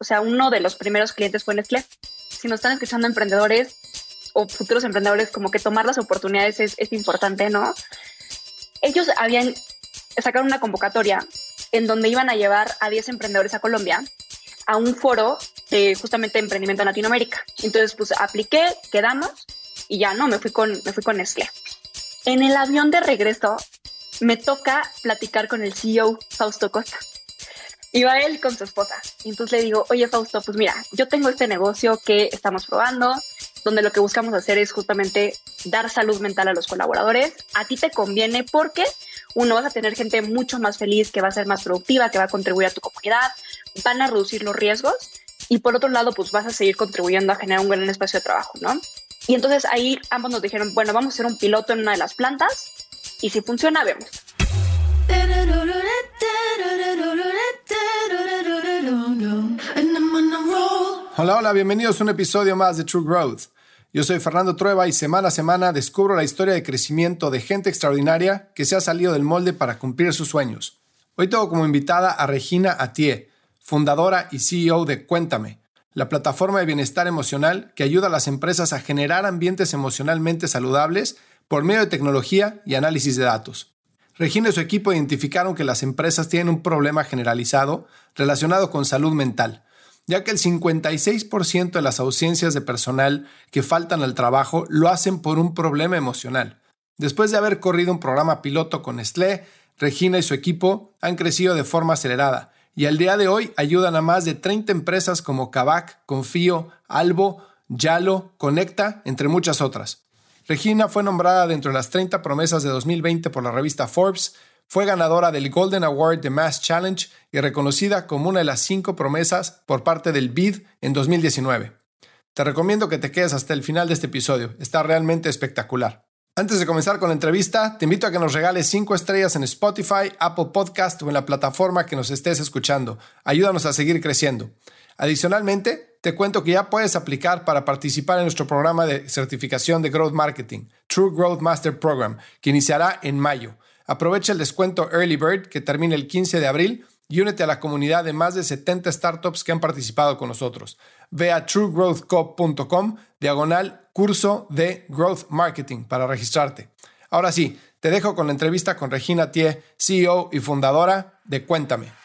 O sea, uno de los primeros clientes fue Nestlé. Si nos están escuchando emprendedores o futuros emprendedores, como que tomar las oportunidades es, importante, ¿no? Ellos habían sacado una convocatoria en donde iban a llevar a 10 emprendedores a Colombia a un foro de justamente emprendimiento en Latinoamérica. Entonces, pues apliqué, quedamos y ya no, me fui con, me fui con Nestlé. En el avión de regreso me toca platicar con el CEO Fausto Costa. Iba él con su esposa. Y entonces le digo, oye Fausto, pues mira, yo tengo este negocio que estamos probando, donde lo que buscamos hacer es justamente dar salud mental a los colaboradores. A ti te conviene porque uno vas a tener gente mucho más feliz, que va a ser más productiva, que va a contribuir a tu comunidad, van a reducir los riesgos y por otro lado, pues vas a seguir contribuyendo a generar un gran espacio de trabajo, ¿no? Y entonces ahí ambos nos dijeron, bueno, vamos a hacer un piloto en una de las plantas y si funciona, vemos. Hola, hola, bienvenidos a un episodio más de True Growth. Yo soy Fernando Trueba y semana a semana descubro la historia de crecimiento de gente extraordinaria que se ha salido del molde para cumplir sus sueños. Hoy tengo como invitada a Regina Atié, fundadora y CEO de Cuéntame, la plataforma de bienestar emocional que ayuda a las empresas a generar ambientes emocionalmente saludables por medio de tecnología y análisis de datos. Regina y su equipo identificaron que las empresas tienen un problema generalizado relacionado con salud mental ya que el 56% de las ausencias de personal que faltan al trabajo lo hacen por un problema emocional. Después de haber corrido un programa piloto con Nestlé, Regina y su equipo han crecido de forma acelerada y al día de hoy ayudan a más de 30 empresas como Kavak, Confío, Albo, Yalo, Conecta, entre muchas otras. Regina fue nombrada dentro de las 30 promesas de 2020 por la revista Forbes fue ganadora del Golden Award de Mass Challenge y reconocida como una de las cinco promesas por parte del BID en 2019. Te recomiendo que te quedes hasta el final de este episodio, está realmente espectacular. Antes de comenzar con la entrevista, te invito a que nos regales cinco estrellas en Spotify, Apple Podcast o en la plataforma que nos estés escuchando. Ayúdanos a seguir creciendo. Adicionalmente, te cuento que ya puedes aplicar para participar en nuestro programa de certificación de Growth Marketing, True Growth Master Program, que iniciará en mayo. Aprovecha el descuento Early Bird que termina el 15 de abril y únete a la comunidad de más de 70 startups que han participado con nosotros. Ve a truegrowthco.com diagonal curso de Growth Marketing para registrarte. Ahora sí, te dejo con la entrevista con Regina Tie, CEO y fundadora de Cuéntame.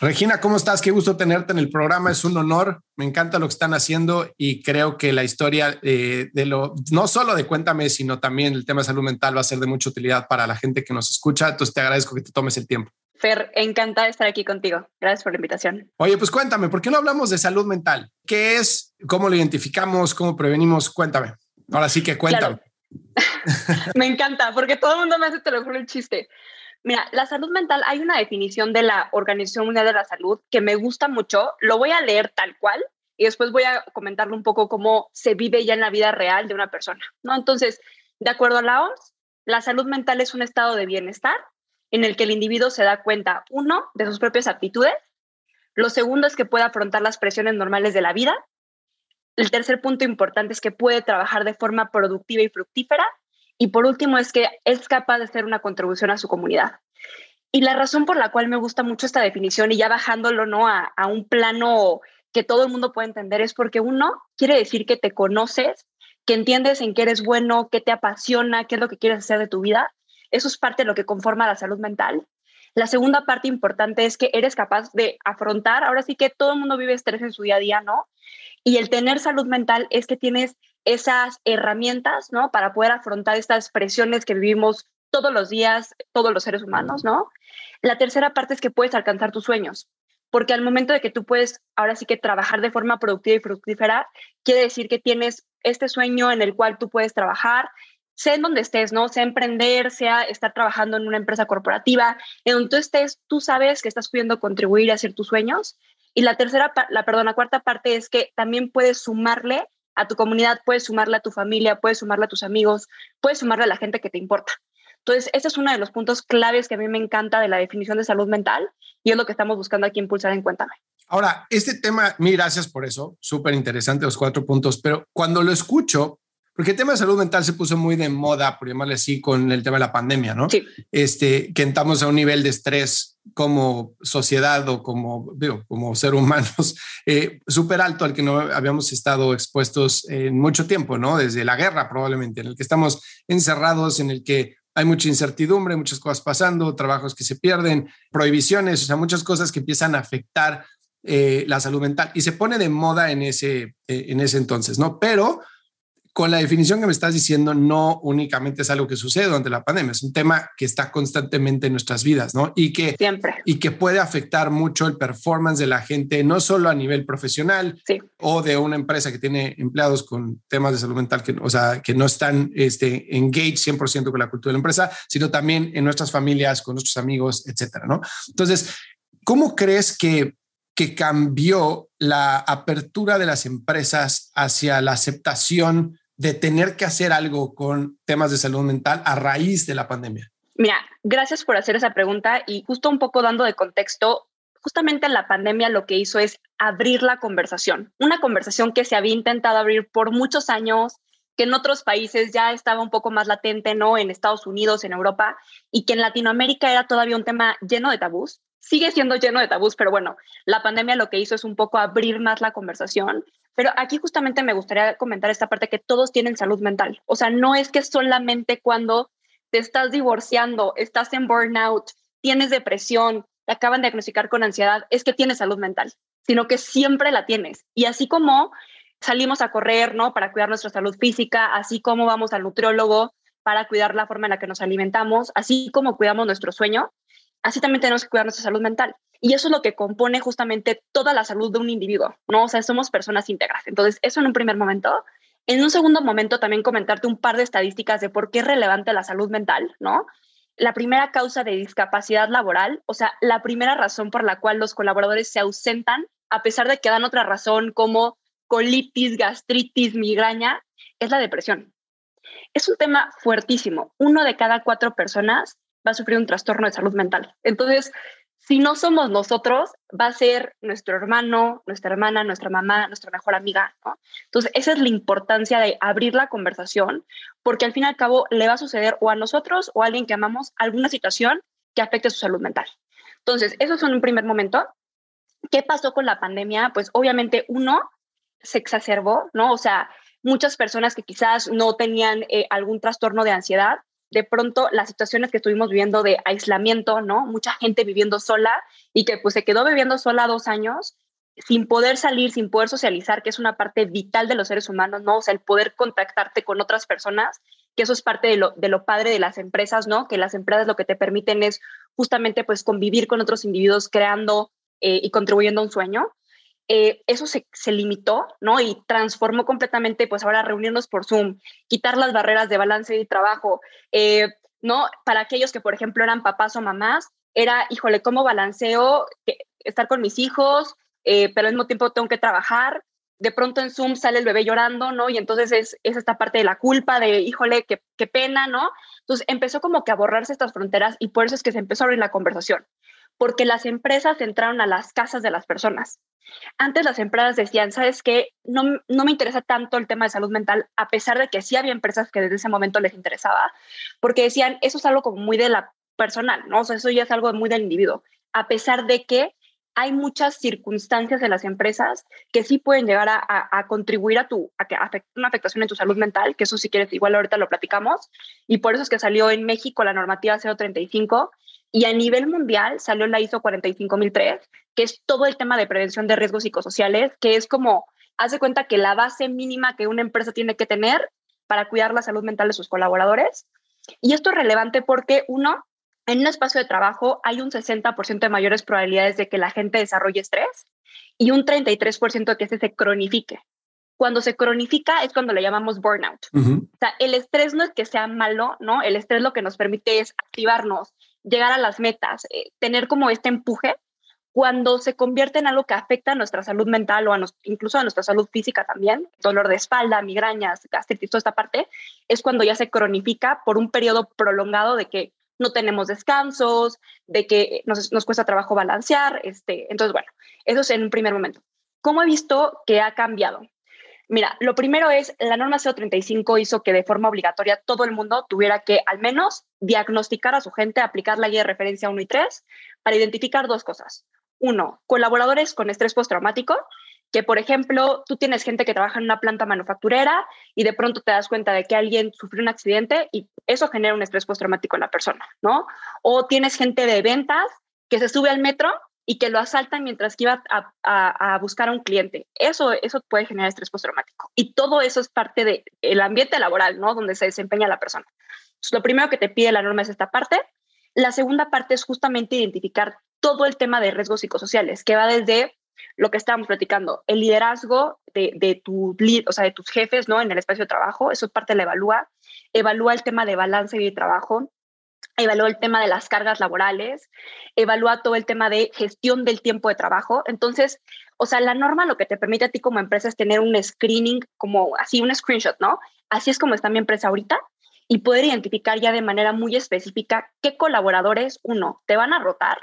Regina, ¿cómo estás? Qué gusto tenerte en el programa. Es un honor. Me encanta lo que están haciendo y creo que la historia eh, de lo, no solo de Cuéntame, sino también el tema de salud mental va a ser de mucha utilidad para la gente que nos escucha. Entonces te agradezco que te tomes el tiempo. Fer, encantada de estar aquí contigo. Gracias por la invitación. Oye, pues cuéntame, ¿por qué no hablamos de salud mental? ¿Qué es? ¿Cómo lo identificamos? ¿Cómo prevenimos? Cuéntame. Ahora sí que cuéntame. me encanta, porque todo el mundo me hace, te lo juro, el chiste. Mira, la salud mental, hay una definición de la Organización Mundial de la Salud que me gusta mucho. Lo voy a leer tal cual y después voy a comentarle un poco cómo se vive ya en la vida real de una persona, ¿no? Entonces, de acuerdo a la OMS, la salud mental es un estado de bienestar en el que el individuo se da cuenta, uno, de sus propias aptitudes, lo segundo es que puede afrontar las presiones normales de la vida, el tercer punto importante es que puede trabajar de forma productiva y fructífera, y por último, es que es capaz de hacer una contribución a su comunidad. Y la razón por la cual me gusta mucho esta definición y ya bajándolo ¿no? a, a un plano que todo el mundo puede entender es porque uno quiere decir que te conoces, que entiendes en qué eres bueno, qué te apasiona, qué es lo que quieres hacer de tu vida. Eso es parte de lo que conforma la salud mental. La segunda parte importante es que eres capaz de afrontar, ahora sí que todo el mundo vive estrés en su día a día, ¿no? Y el tener salud mental es que tienes esas herramientas, ¿no? Para poder afrontar estas presiones que vivimos todos los días, todos los seres humanos, ¿no? La tercera parte es que puedes alcanzar tus sueños, porque al momento de que tú puedes ahora sí que trabajar de forma productiva y fructífera, quiere decir que tienes este sueño en el cual tú puedes trabajar, sea en donde estés, ¿no? Sea emprender, sea estar trabajando en una empresa corporativa, en donde tú estés, tú sabes que estás pudiendo contribuir a hacer tus sueños. Y la tercera, la, perdón, la cuarta parte es que también puedes sumarle a tu comunidad, puedes sumarle a tu familia, puedes sumarle a tus amigos, puedes sumarle a la gente que te importa. Entonces, ese es uno de los puntos claves que a mí me encanta de la definición de salud mental y es lo que estamos buscando aquí impulsar en Cuéntame. Ahora, este tema, mil gracias por eso, súper interesante los cuatro puntos, pero cuando lo escucho, porque el tema de salud mental se puso muy de moda, por llamarle así, con el tema de la pandemia, ¿no? Sí. Este, que estamos a un nivel de estrés como sociedad o como, digo, como ser humanos eh, súper alto al que no habíamos estado expuestos en mucho tiempo, ¿no? Desde la guerra probablemente, en el que estamos encerrados, en el que hay mucha incertidumbre, muchas cosas pasando, trabajos que se pierden, prohibiciones, o sea, muchas cosas que empiezan a afectar eh, la salud mental y se pone de moda en ese, eh, en ese entonces, ¿no? Pero con la definición que me estás diciendo, no únicamente es algo que sucede durante la pandemia, es un tema que está constantemente en nuestras vidas, ¿no? Y que, Siempre. Y que puede afectar mucho el performance de la gente, no solo a nivel profesional o de una empresa que tiene empleados con temas de salud mental, que, o sea, que no están este, engaged 100% con la cultura de la empresa, sino también en nuestras familias, con nuestros amigos, etcétera, ¿no? Entonces, ¿cómo crees que que cambió la apertura de las empresas hacia la aceptación de tener que hacer algo con temas de salud mental a raíz de la pandemia? Mira, gracias por hacer esa pregunta y justo un poco dando de contexto, justamente la pandemia lo que hizo es abrir la conversación, una conversación que se había intentado abrir por muchos años, que en otros países ya estaba un poco más latente, ¿no? En Estados Unidos, en Europa, y que en Latinoamérica era todavía un tema lleno de tabús. Sigue siendo lleno de tabús, pero bueno, la pandemia lo que hizo es un poco abrir más la conversación pero aquí justamente me gustaría comentar esta parte que todos tienen salud mental. O sea, no es que solamente cuando te estás divorciando, estás en burnout, tienes depresión, te acaban de diagnosticar con ansiedad, es que tienes salud mental, sino que siempre la tienes. Y así como salimos a correr, ¿no? Para cuidar nuestra salud física, así como vamos al nutriólogo para cuidar la forma en la que nos alimentamos, así como cuidamos nuestro sueño, así también tenemos que cuidar nuestra salud mental. Y eso es lo que compone justamente toda la salud de un individuo, ¿no? O sea, somos personas íntegras. Entonces, eso en un primer momento. En un segundo momento, también comentarte un par de estadísticas de por qué es relevante la salud mental, ¿no? La primera causa de discapacidad laboral, o sea, la primera razón por la cual los colaboradores se ausentan, a pesar de que dan otra razón como colitis, gastritis, migraña, es la depresión. Es un tema fuertísimo. Uno de cada cuatro personas va a sufrir un trastorno de salud mental. Entonces, si no somos nosotros, va a ser nuestro hermano, nuestra hermana, nuestra mamá, nuestra mejor amiga, ¿no? Entonces, esa es la importancia de abrir la conversación, porque al fin y al cabo le va a suceder o a nosotros o a alguien que amamos alguna situación que afecte su salud mental. Entonces, eso es un primer momento. ¿Qué pasó con la pandemia? Pues obviamente uno se exacerbó, ¿no? O sea, muchas personas que quizás no tenían eh, algún trastorno de ansiedad, de pronto las situaciones que estuvimos viviendo de aislamiento, ¿no? Mucha gente viviendo sola y que pues se quedó viviendo sola dos años sin poder salir, sin poder socializar, que es una parte vital de los seres humanos, ¿no? O sea, el poder contactarte con otras personas, que eso es parte de lo, de lo padre de las empresas, ¿no? Que las empresas lo que te permiten es justamente pues convivir con otros individuos creando eh, y contribuyendo a un sueño. Eh, eso se, limitó, ¿no? Y transformó completamente, pues ahora reunirnos por Zoom, quitar las barreras de balance y trabajo, eh, ¿no? Para aquellos que, por ejemplo, eran papás o mamás, era, híjole, ¿cómo balanceo estar con mis hijos, eh, pero al mismo tiempo tengo que trabajar? De pronto en Zoom sale el bebé llorando, ¿no? Y entonces es, esta parte de la culpa, de, híjole, qué, qué pena, ¿no? Entonces empezó como que a borrarse estas fronteras y por eso es que se empezó a abrir la conversación, porque las empresas entraron a las casas de las personas antes las empresas decían, ¿sabes qué? No, no me interesa tanto el tema de salud mental, a pesar de que sí había empresas que desde ese momento les interesaba, porque decían, eso es algo como muy de la personal, ¿no? O sea, eso ya es algo muy del individuo, a pesar de que hay muchas circunstancias en las empresas que sí pueden llegar a, contribuir a, tu, a que afecte una afectación en tu salud mental, que eso si quieres, igual ahorita lo platicamos, y por eso es que salió en México la normativa 035 y a nivel mundial salió la ISO 45003, que es todo el tema de prevención de riesgos psicosociales, que es como, hace cuenta que la base mínima que una empresa tiene que tener para cuidar la salud mental de sus colaboradores. Y esto es relevante porque, uno, en un espacio de trabajo hay un 60% de mayores probabilidades de que la gente desarrolle estrés y un 33% de que se, se cronifique. Cuando se cronifica es cuando le llamamos burnout. O sea, el estrés no es que sea malo, ¿no? El estrés lo que nos permite es activarnos, llegar a las metas, eh, tener como este empuje, cuando se convierte en algo que afecta a nuestra salud mental o a incluso a nuestra salud física también, dolor de espalda, migrañas, gastritis, toda esta parte, es cuando ya se cronifica por un periodo prolongado de que no tenemos descansos, de que nos, nos cuesta trabajo balancear. Este, entonces, bueno, eso es en un primer momento. ¿Cómo he visto que ha cambiado? Mira, lo primero es, la norma 035 hizo que de forma obligatoria todo el mundo tuviera que al menos diagnosticar a su gente, aplicar la guía de referencia 1 y 3 para identificar dos cosas. Uno, colaboradores con estrés postraumático, que por ejemplo, tú tienes gente que trabaja en una planta manufacturera y de pronto te das cuenta de que alguien sufrió un accidente y eso genera un estrés postraumático en la persona, ¿no? O tienes gente de ventas que se sube al metro y que lo asaltan mientras que iba a, buscar a un cliente. Eso, eso puede generar estrés postraumático. Y todo eso es parte del el ambiente laboral, ¿no? Donde se desempeña la persona. lo primero que te pide la norma es esta parte. La segunda parte es justamente identificar todo el tema de riesgos psicosociales, que va desde lo que estábamos platicando, el liderazgo de, de, tu, o sea, de tus jefes ¿no? en el espacio de trabajo, eso es parte de la evalúa, evalúa el tema de balance de trabajo, evalúa el tema de las cargas laborales, evalúa todo el tema de gestión del tiempo de trabajo. Entonces, o sea, la norma lo que te permite a ti como empresa es tener un screening, como así, un screenshot, ¿no? Así es como está mi empresa ahorita y poder identificar ya de manera muy específica qué colaboradores, uno, te van a rotar,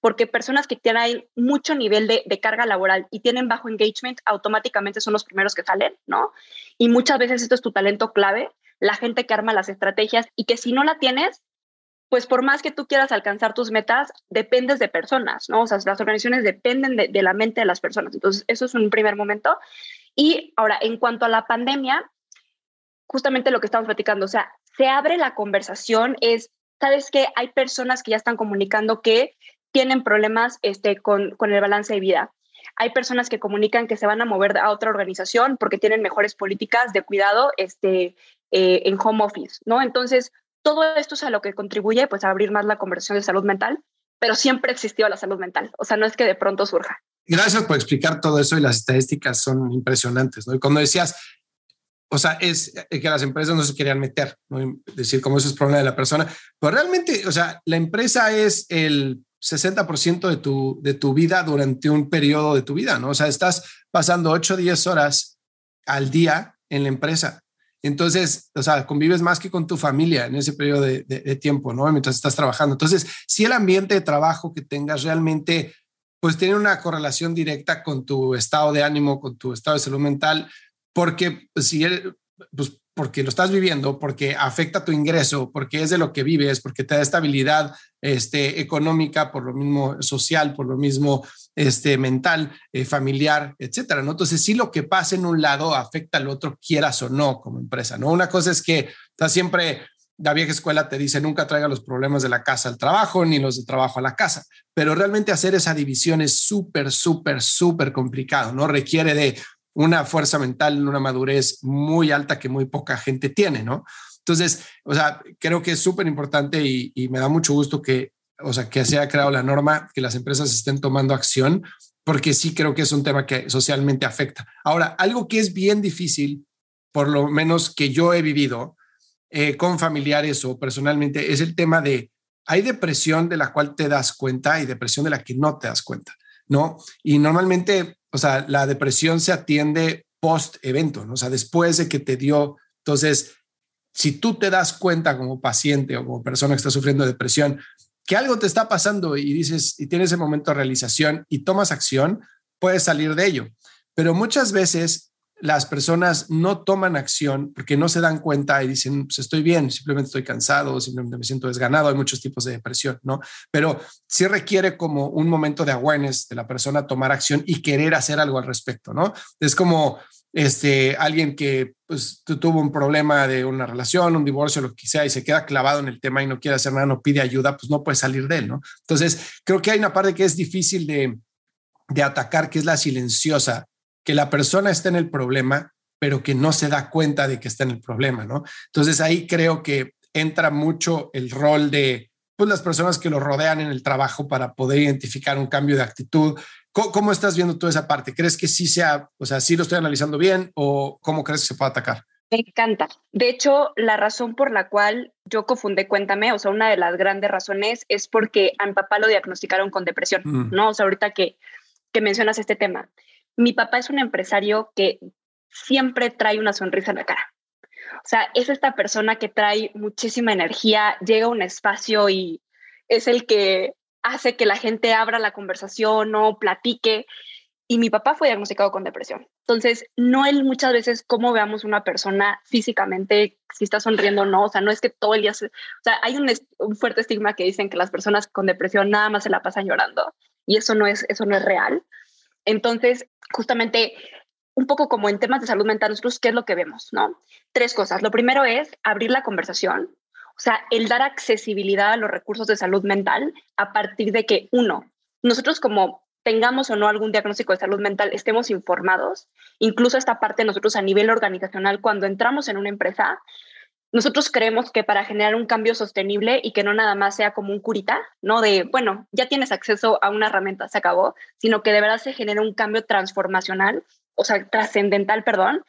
porque personas que tienen mucho nivel de, de, carga laboral y tienen bajo engagement, automáticamente son los primeros que salen, ¿no? Y muchas veces esto es tu talento clave, la gente que arma las estrategias y que si no la tienes, pues por más que tú quieras alcanzar tus metas, dependes de personas, ¿no? O sea, las organizaciones dependen de, la mente de las personas. Entonces, eso es un primer momento. Y ahora, en cuanto a la pandemia, justamente lo que estamos platicando, o sea, se abre la conversación, es, ¿sabes qué? Hay personas que ya están comunicando que tienen problemas este, con, con el balance de vida. Hay personas que comunican que se van a mover a otra organización porque tienen mejores políticas de cuidado este, eh, en home office, ¿no? Entonces, todo esto es a lo que contribuye pues, a abrir más la conversación de salud mental, pero siempre existió la salud mental, o sea, no es que de pronto surja. Gracias por explicar todo eso y las estadísticas son impresionantes, ¿no? Y cuando decías, o sea, es que las empresas no se querían meter, ¿no? decir como eso es problema de la persona, pero realmente, o sea, la empresa es el 60% de tu, de tu vida durante un periodo de tu vida, ¿no? O sea, estás pasando 8 o 10 horas al día en la empresa. Entonces, o sea, convives más que con tu familia en ese periodo de, de, tiempo, ¿no? Mientras estás trabajando. Entonces, si el ambiente de trabajo que tengas realmente, pues tiene una correlación directa con tu estado de ánimo, con tu estado de salud mental, porque pues, si pues porque lo estás viviendo, porque afecta tu ingreso, porque es de lo que vives, porque te da estabilidad este, económica, por lo mismo social, por lo mismo este, mental, eh, familiar, etcétera. ¿no? Entonces, sí, lo que pasa en un lado afecta al otro, quieras o no, como empresa. ¿no? Una cosa es que está siempre la vieja escuela te dice nunca traiga los problemas de la casa al trabajo ni los de trabajo a la casa, pero realmente hacer esa división es súper, súper, súper complicado, ¿no? Requiere de una fuerza mental, una madurez muy alta que muy poca gente tiene, ¿no? Entonces, o sea, creo que es súper importante y, me da mucho gusto que, o sea, que se haya creado la norma, que las empresas estén tomando acción, porque sí creo que es un tema que socialmente afecta. Ahora, algo que es bien difícil, por lo menos que yo he vivido eh, con familiares o personalmente, es el tema de, hay depresión de la cual te das cuenta y depresión de la que no te das cuenta, ¿no? Y normalmente o sea, la depresión se atiende post evento, ¿no? o sea, después de que te dio. Entonces, si tú te das cuenta como paciente o como persona que está sufriendo depresión, que algo te está pasando y dices, y tienes ese momento de realización y tomas acción, puedes salir de ello. Pero muchas veces las personas no toman acción porque no se dan cuenta y dicen, pues estoy bien, simplemente estoy cansado, simplemente me siento desganado, hay muchos tipos de depresión, ¿no? Pero sí requiere como un momento de awareness de la persona tomar acción y querer hacer algo al respecto, ¿no? Es como este, alguien que pues, tuvo un problema de una relación, un divorcio, lo que sea, y se queda clavado en el tema y no quiere hacer nada, no pide ayuda, pues no puede salir de él, ¿no? Entonces, creo que hay una parte que es difícil de, de atacar, que es la silenciosa que la persona está en el problema, pero que no se da cuenta de que está en el problema, ¿no? Entonces ahí creo que entra mucho el rol de pues, las personas que lo rodean en el trabajo para poder identificar un cambio de actitud. ¿Cómo, estás viendo tú esa parte? ¿Crees que sí sea, o sea, sí lo estoy analizando bien o cómo crees que se puede atacar? Me encanta. De hecho, la razón por la cual yo cofundé Cuéntame, o sea, una de las grandes razones es porque a mi papá lo diagnosticaron con depresión, mm. ¿no? O sea, ahorita que, que mencionas este tema. Mi papá es un empresario que siempre trae una sonrisa en la cara. O sea, es esta persona que trae muchísima energía, llega a un espacio y es el que hace que la gente abra la conversación o platique. y mi papá fue diagnosticado con depresión. Entonces, no es muchas veces cómo veamos una persona físicamente, si está sonriendo o no, o sea, no es que todo el día, se, o sea, hay un, un, fuerte estigma que dicen que las personas con depresión nada más se la pasan llorando y eso no es, eso no es real. Entonces, justamente un poco como en temas de salud mental, nosotros, ¿qué es lo que vemos? ¿no? Tres cosas. Lo primero es abrir la conversación, o sea, el dar accesibilidad a los recursos de salud mental a partir de que, uno, nosotros como tengamos o no algún diagnóstico de salud mental, estemos informados. Incluso esta parte nosotros a nivel organizacional, cuando entramos en una empresa, nosotros creemos que para generar un cambio sostenible y que no nada más sea como un curita, ¿no? De, bueno, ya tienes acceso a una herramienta, se acabó, sino que de verdad se genera un cambio transformacional, o sea, trascendental, perdón,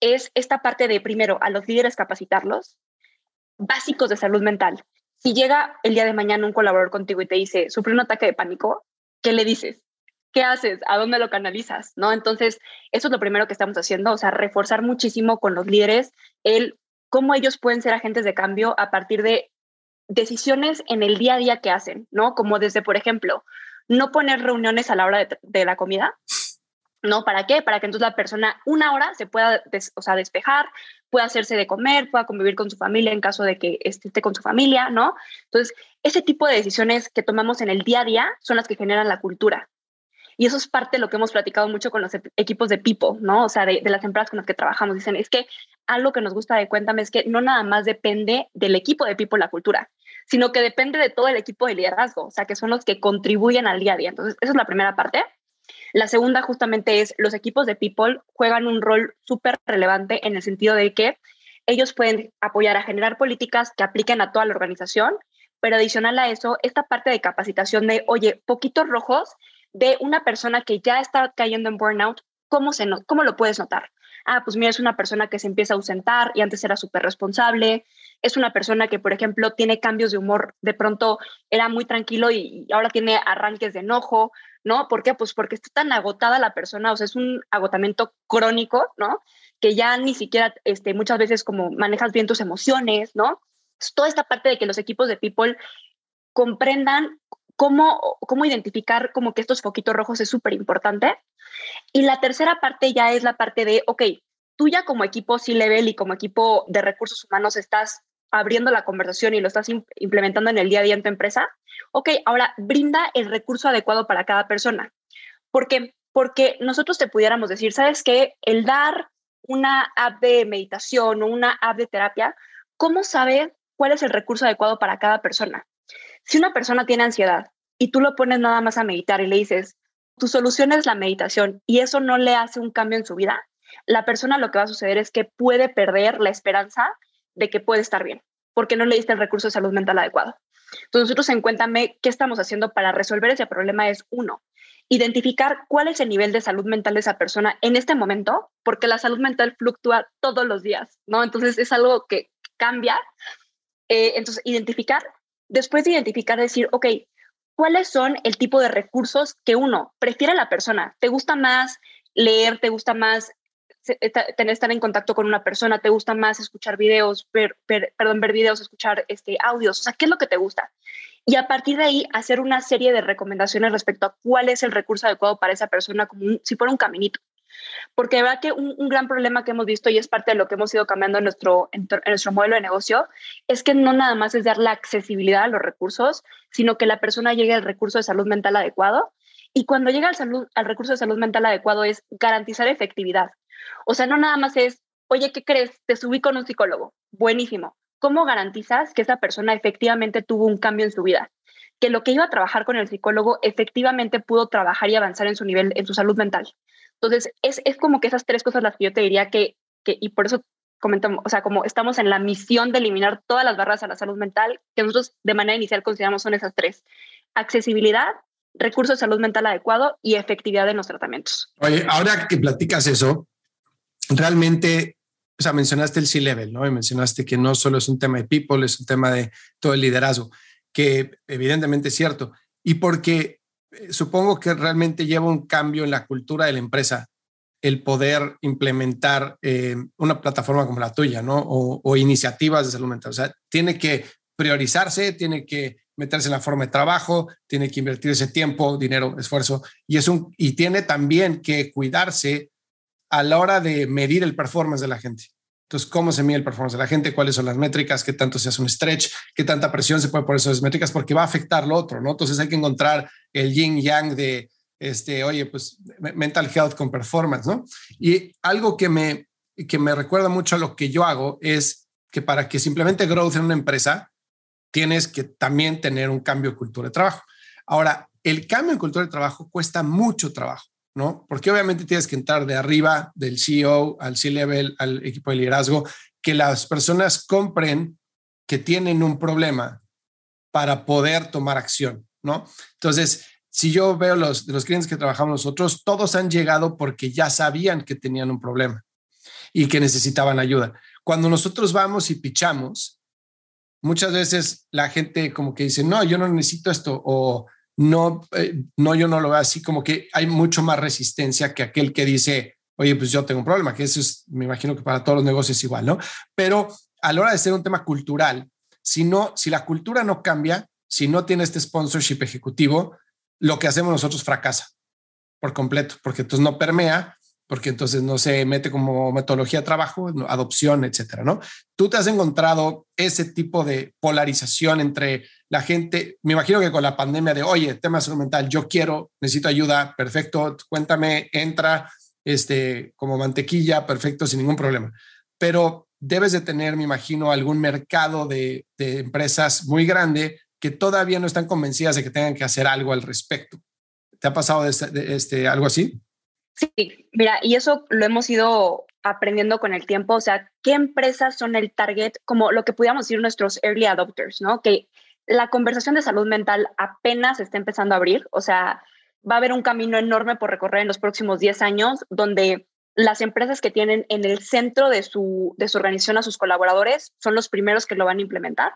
es esta parte de, primero, a los líderes capacitarlos, básicos de salud mental. Si llega el día de mañana un colaborador contigo y te dice, sufre un ataque de pánico, ¿qué le dices? ¿qué haces? ¿A dónde lo canalizas? ¿No? Entonces, eso es lo primero que estamos haciendo, o sea, reforzar muchísimo con los líderes el cómo ellos pueden ser agentes de cambio a partir de decisiones en el día a día que hacen, ¿no? Como desde, por ejemplo, no poner reuniones a la hora de, la comida, ¿no? ¿Para qué? Para que entonces la persona una hora se pueda o sea, despejar, pueda hacerse de comer, pueda convivir con su familia en caso de que esté con su familia, ¿no? Entonces, ese tipo de decisiones que tomamos en el día a día son las que generan la cultura. Y eso es parte de lo que hemos platicado mucho con los equipos de People, ¿no? O sea, de, las empresas con las que trabajamos. Dicen, es que algo que nos gusta de Cuéntame es que no nada más depende del equipo de People la cultura, sino que depende de todo el equipo de liderazgo, o sea, que son los que contribuyen al día a día. Entonces, esa es la primera parte. La segunda justamente es los equipos de People juegan un rol súper relevante en el sentido de que ellos pueden apoyar a generar políticas que apliquen a toda la organización, pero adicional a eso, esta parte de capacitación de, oye, poquitos rojos de una persona que ya está cayendo en burnout, ¿cómo, se ¿cómo lo puedes notar? Ah, pues mira, es una persona que se empieza a ausentar y antes era súper responsable. Es una persona que, por ejemplo, tiene cambios de humor. De pronto era muy tranquilo y, ahora tiene arranques de enojo, ¿no? ¿Por qué? Pues porque está tan agotada la persona, o sea, es un agotamiento crónico, ¿no? Que ya ni siquiera este, muchas veces como manejas bien tus emociones, ¿no? toda esta parte de que los equipos de people comprendan cómo, cómo identificar como que estos foquitos rojos es súper importante. Y la tercera parte ya es la parte de, ok, tú ya como equipo C-Level y como equipo de recursos humanos estás abriendo la conversación y lo estás implementando en el día a día en tu empresa, ok, ahora brinda el recurso adecuado para cada persona. porque Porque nosotros te pudiéramos decir, ¿sabes qué? El dar una app de meditación o una app de terapia, ¿cómo sabes cuál es el recurso adecuado para cada persona? Si una persona tiene ansiedad y tú lo pones nada más a meditar y le dices, tu solución es la meditación y eso no le hace un cambio en su vida, la persona lo que va a suceder es que puede perder la esperanza de que puede estar bien, porque no le diste el recurso de salud mental adecuado. Entonces, nosotros en Cuéntame, ¿qué estamos haciendo para resolver ese problema? Es uno, identificar cuál es el nivel de salud mental de esa persona en este momento, porque la salud mental fluctúa todos los días, ¿no? Entonces, es algo que cambia. Eh, entonces, identificar después de identificar, decir, ok, ¿cuáles son el tipo de recursos que uno prefiere a la persona? ¿Te gusta más leer? ¿Te gusta más tener, estar en contacto con una persona? ¿Te gusta más escuchar videos, ver, perdón, ver videos, escuchar este, audios? O sea, ¿qué es lo que te gusta? Y a partir de ahí, hacer una serie de recomendaciones respecto a cuál es el recurso adecuado para esa persona, como si fuera un caminito. Porque de verdad que un, gran problema que hemos visto y es parte de lo que hemos ido cambiando en nuestro, en, nuestro modelo de negocio es que no nada más es dar la accesibilidad a los recursos, sino que la persona llegue al recurso de salud mental adecuado. Y cuando llega al, salud, al recurso de salud mental adecuado es garantizar efectividad. O sea, no nada más es, oye, ¿qué crees? Te subí con un psicólogo. Buenísimo. ¿Cómo garantizas que esa persona efectivamente tuvo un cambio en su vida? Que lo que iba a trabajar con el psicólogo efectivamente pudo trabajar y avanzar en su nivel, en su salud mental. Entonces, es, es como que esas tres cosas las que yo te diría que, que, y por eso comentamos, o sea, como estamos en la misión de eliminar todas las barreras a la salud mental, que nosotros de manera inicial consideramos son esas tres. Accesibilidad, recursos de salud mental adecuado y efectividad en los tratamientos. Oye, ahora que platicas eso, realmente, o sea, mencionaste el C-Level, ¿no? Y mencionaste que no solo es un tema de people, es un tema de todo el liderazgo, que evidentemente es cierto. Y porque supongo que realmente lleva un cambio en la cultura de la empresa el poder implementar eh, una plataforma como la tuya, ¿no? O, iniciativas de salud mental. O sea, tiene que priorizarse, tiene que meterse en la forma de trabajo, tiene que invertir ese tiempo, dinero, esfuerzo, y, es un, y tiene también que cuidarse a la hora de medir el performance de la gente. Entonces, ¿cómo se mide el performance de la gente? ¿Cuáles son las métricas? ¿Qué tanto se hace un stretch? ¿Qué tanta presión se puede poner esas métricas? Porque va a afectar lo otro, ¿no? Entonces hay que encontrar el yin yang de, este, oye, pues mental health con performance, ¿no? Y algo que me, que me recuerda mucho a lo que yo hago es que para que simplemente growth en una empresa, tienes que también tener un cambio de cultura de trabajo. Ahora, el cambio en cultura de trabajo cuesta mucho trabajo. ¿No? Porque obviamente tienes que entrar de arriba, del CEO al C-level, al equipo de liderazgo, que las personas compren que tienen un problema para poder tomar acción, ¿no? Entonces, si yo veo los, los clientes que trabajamos nosotros, todos han llegado porque ya sabían que tenían un problema y que necesitaban ayuda. Cuando nosotros vamos y pichamos, muchas veces la gente como que dice, no, yo no necesito esto, o no, eh, no, yo no lo veo así, como que hay mucho más resistencia que aquel que dice, oye, pues yo tengo un problema, que eso es, me imagino que para todos los negocios igual, ¿no? Pero a la hora de ser un tema cultural, si no, si la cultura no cambia, si no tiene este sponsorship ejecutivo, lo que hacemos nosotros fracasa por completo, porque entonces no permea porque entonces no se mete como metodología de trabajo, adopción, etcétera, ¿no? Tú te has encontrado ese tipo de polarización entre la gente, me imagino que con la pandemia de, oye, tema salud mental, yo quiero, necesito ayuda, perfecto, cuéntame, entra, este, como mantequilla, perfecto, sin ningún problema. Pero debes de tener, me imagino, algún mercado de, empresas muy grande que todavía no están convencidas de que tengan que hacer algo al respecto. ¿Te ha pasado este, algo así? Sí, mira, y eso lo hemos ido aprendiendo con el tiempo, o sea, qué empresas son el target, como lo que pudiéramos decir nuestros early adopters, ¿no? Que la conversación de salud mental apenas está empezando a abrir, o sea, va a haber un camino enorme por recorrer en los próximos 10 años, donde las empresas que tienen en el centro de su, de su organización a sus colaboradores son los primeros que lo van a implementar.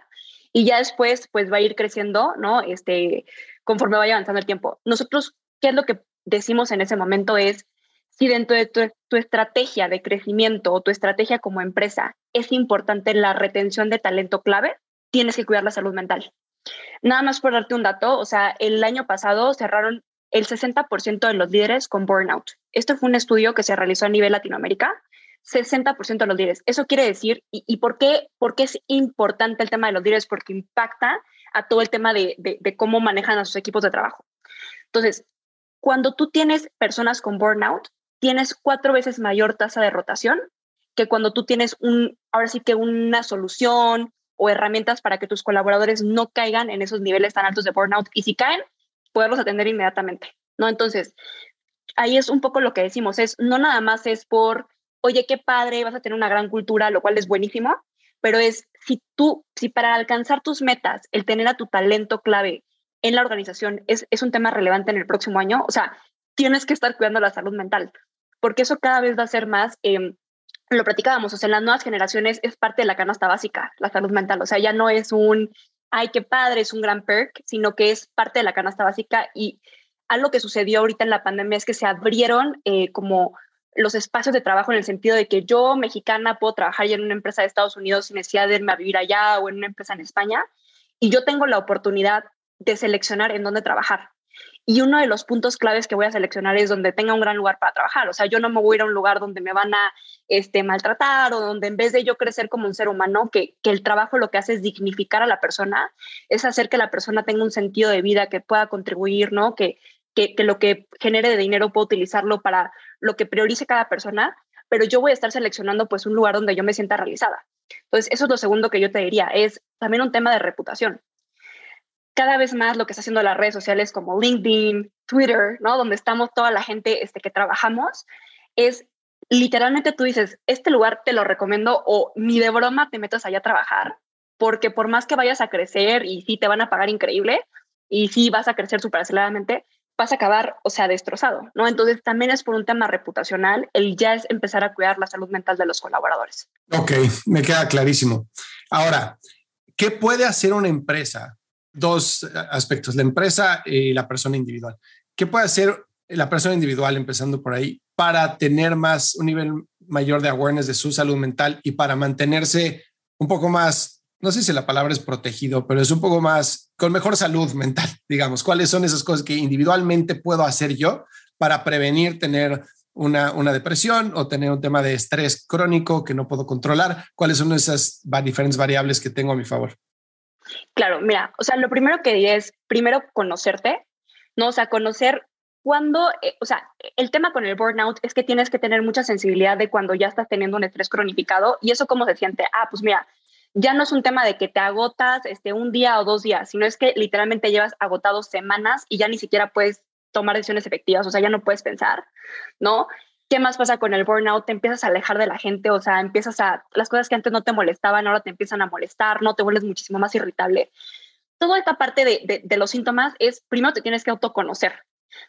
Y ya después, pues va a ir creciendo, ¿no? Este, conforme vaya avanzando el tiempo. Nosotros, ¿qué es lo que decimos en ese momento? Es, si dentro de tu, estrategia de crecimiento o tu estrategia como empresa es importante la retención de talento clave, tienes que cuidar la salud mental. Nada más por darte un dato, o sea, el año pasado cerraron el 60% de los líderes con burnout. Esto fue un estudio que se realizó a nivel Latinoamérica. 60% de los líderes. Eso quiere decir, ¿y, por, qué, por qué es importante el tema de los líderes? Porque impacta a todo el tema de, de cómo manejan a sus equipos de trabajo. Entonces, cuando tú tienes personas con burnout, tienes cuatro veces mayor tasa de rotación que cuando tú tienes un, ahora sí que una solución o herramientas para que tus colaboradores no caigan en esos niveles tan altos de burnout y si caen, poderlos atender inmediatamente, ¿no? Entonces, ahí es un poco lo que decimos, es no nada más es por, oye, qué padre, vas a tener una gran cultura, lo cual es buenísimo, pero es si tú, si para alcanzar tus metas, el tener a tu talento clave en la organización es, es un tema relevante en el próximo año, o sea, tienes que estar cuidando la salud mental porque eso cada vez va a ser más, em, lo platicábamos, o sea, en las nuevas generaciones es parte de la canasta básica, la salud mental, o sea, ya no es un, ay, qué padre, es un gran perk, sino que es parte de la canasta básica y algo que sucedió ahorita en la pandemia es que se abrieron eh, como los espacios de trabajo en el sentido de que yo, mexicana, puedo trabajar ya en una empresa de Estados Unidos sin necesidad de irme a vivir allá o en una empresa en España, y yo tengo la oportunidad de seleccionar en dónde trabajar. Y uno de los puntos claves que voy a seleccionar es donde tenga un gran lugar para trabajar. O sea, yo no me voy a ir a un lugar donde me van a este, maltratar o donde en vez de yo crecer como un ser humano, que, que el trabajo lo que hace es dignificar a la persona, es hacer que la persona tenga un sentido de vida, que pueda contribuir, ¿no? Que, que, que lo que genere de dinero pueda utilizarlo para lo que priorice cada persona, pero yo voy a estar seleccionando pues un lugar donde yo me sienta realizada. Entonces, eso es lo segundo que yo te diría, es también un tema de reputación cada vez más lo que está haciendo las redes sociales como LinkedIn, Twitter, ¿no? Donde estamos toda la gente este, que trabajamos, es literalmente tú dices, este lugar te lo recomiendo o ni de broma te metas allá a trabajar, porque por más que vayas a crecer y sí te van a pagar increíble y sí vas a crecer súper aceleradamente, vas a acabar, o sea, destrozado, ¿no? Entonces también es por un tema reputacional, el ya es empezar a cuidar la salud mental de los colaboradores. Ok, me queda clarísimo. Ahora, ¿qué puede hacer una empresa dos aspectos, la empresa y la persona individual. ¿Qué puede hacer la persona individual, empezando por ahí, para tener más, un nivel mayor de awareness de su salud mental y para mantenerse un poco más no sé si la palabra es protegido, pero es un poco más con mejor salud mental, digamos. ¿Cuáles son esas cosas que individualmente puedo hacer yo para prevenir tener una, una depresión o tener un tema de estrés crónico que no puedo controlar? ¿Cuáles son esas diferentes variables que tengo a mi favor? Claro, mira, o sea, lo primero que diría es primero conocerte, ¿no? O sea, conocer cuando, eh, o sea, el tema con el burnout es que tienes que tener mucha sensibilidad de cuando ya estás teniendo un estrés cronificado y eso cómo se siente. Ah, pues mira, ya no es un tema de que te agotas este, un día o dos días, sino es que literalmente llevas agotado semanas y ya ni siquiera puedes tomar decisiones efectivas, o sea, ya no puedes pensar, ¿no? ¿Qué más pasa con el burnout? Te empiezas a alejar de la gente, o sea, empiezas a, las cosas que antes no te molestaban, ahora te empiezan a molestar, no te vuelves muchísimo más irritable. Toda esta parte de, de los síntomas es, primero te tienes que autoconocer,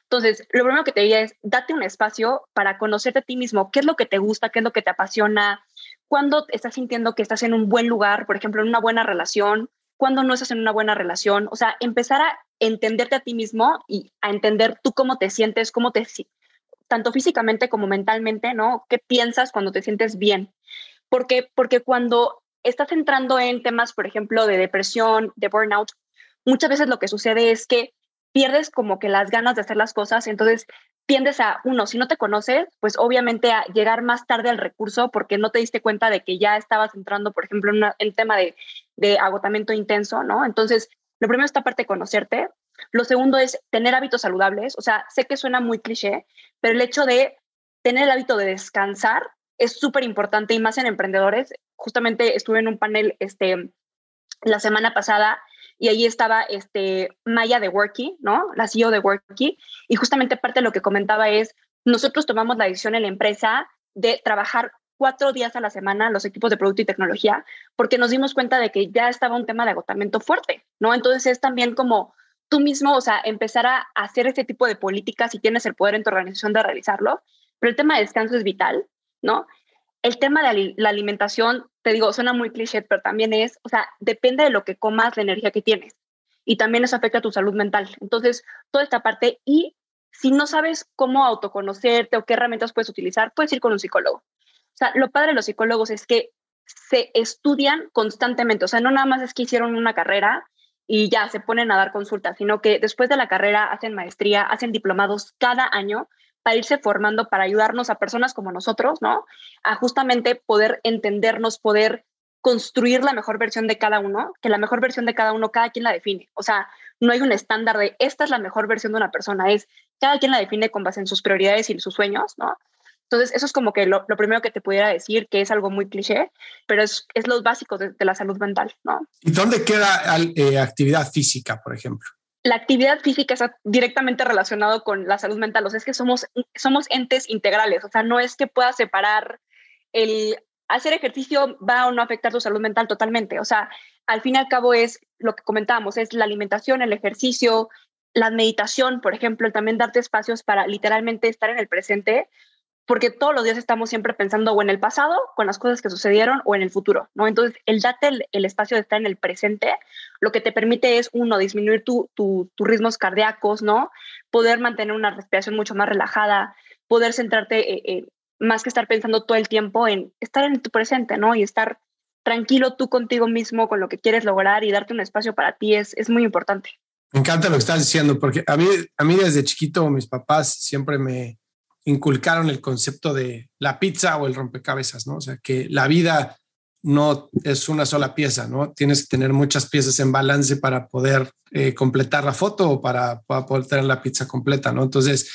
entonces, lo primero que te diría es, date un espacio para conocerte a ti mismo, qué es lo que te gusta, qué es lo que te apasiona, cuándo estás sintiendo que estás en un buen lugar, por ejemplo, en una buena relación, cuándo no estás en una buena relación, o sea, empezar a entenderte a ti mismo y a entender tú cómo te sientes, cómo te tanto físicamente como mentalmente, ¿no? ¿Qué piensas cuando te sientes bien? Porque porque cuando estás entrando en temas, por ejemplo, de depresión, de burnout, muchas veces lo que sucede es que pierdes como que las ganas de hacer las cosas, entonces tiendes a, uno, si no te conoces, pues obviamente a llegar más tarde al recurso porque no te diste cuenta de que ya estabas entrando, por ejemplo, en el tema de, de agotamiento intenso, ¿no? Entonces, lo primero es esta parte de conocerte. Lo segundo es tener hábitos saludables. O sea, sé que suena muy cliché, pero el hecho de tener el hábito de descansar es súper importante y más en emprendedores. Justamente estuve en un panel este, la semana pasada y ahí estaba este, Maya de Worky, ¿no? La CEO de Worky, y justamente parte de lo que comentaba es, nosotros tomamos la decisión en la empresa de trabajar cuatro días a la semana los equipos de producto y tecnología, porque nos dimos cuenta de que ya estaba un tema de agotamiento fuerte, ¿no? Entonces es también como tú mismo, o sea, empezar a hacer este tipo de políticas si tienes el poder en tu organización de realizarlo, pero el tema de descanso es vital, ¿no? el tema de la alimentación, te digo, suena muy cliché, pero también es, o sea, depende de lo que comas, la energía que tienes. Y también eso afecta a tu salud mental. Entonces, toda esta parte, y si no sabes cómo autoconocerte o qué herramientas puedes utilizar, puedes ir con un psicólogo. O sea, lo padre de los psicólogos es que se estudian constantemente. O sea, no nada más es que hicieron una carrera y ya se ponen a dar consultas, sino que después de la carrera hacen maestría, hacen diplomados cada año para irse formando, para ayudarnos a personas como nosotros, ¿no? A justamente poder entendernos, poder construir la mejor versión de cada uno, que la mejor versión de cada uno, cada quien la define. O sea, no hay un estándar de esta es la mejor versión de una persona, es cada quien la define con base en sus prioridades y sus sueños, ¿no? Entonces, eso es como que lo, primero que te pudiera decir, que es algo muy cliché, pero es, es los básicos de, la salud mental, ¿no? ¿Y dónde queda eh, actividad física, por ejemplo? la actividad física está directamente relacionado con la salud mental. O sea, es que somos, somos entes integrales. O sea, no es que puedas separar el hacer ejercicio va o no afectar tu salud mental totalmente. O sea, al fin y al cabo es lo que comentábamos, es la alimentación, el ejercicio, la meditación, por ejemplo, el también darte espacios para literalmente estar en el presente porque todos los días estamos siempre pensando o en el pasado, con las cosas que sucedieron, o en el futuro, ¿no? Entonces, el date el, espacio de estar en el presente, lo que te permite es, uno, disminuir tus tu, ritmos cardíacos, ¿no? Poder mantener una respiración mucho más relajada, poder centrarte, eh, eh, más que estar pensando todo el tiempo en estar en tu presente, ¿no? Y estar tranquilo tú contigo mismo con lo que quieres lograr y darte un espacio para ti es, es muy importante. Me encanta lo que estás diciendo, porque a mí, a mí desde chiquito mis papás siempre me, inculcaron el concepto de la pizza o el rompecabezas, ¿no? O sea, que la vida no es una sola pieza, ¿no? Tienes que tener muchas piezas en balance para poder eh, completar la foto o para, poder tener la pizza completa, ¿no? Entonces,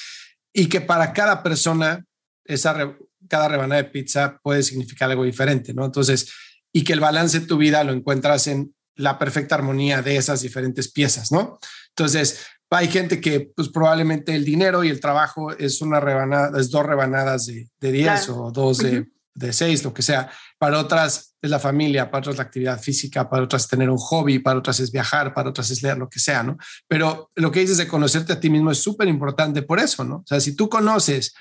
y que para cada persona, esa cada rebanada de pizza puede significar algo diferente, ¿no? Entonces, y que el balance de tu vida lo encuentras en la perfecta armonía de esas diferentes piezas, ¿no? Entonces, hay gente que pues probablemente el dinero y el trabajo es una rebanada, es dos rebanadas de, de 10 o dos de, de 6, lo que sea. Para otras es la familia, para otras la actividad física, para otras tener un hobby, para otras es viajar, para otras es leer, lo que sea, ¿no? Pero lo que dices de conocerte a ti mismo es súper importante por eso, ¿no? O sea, si tú conoces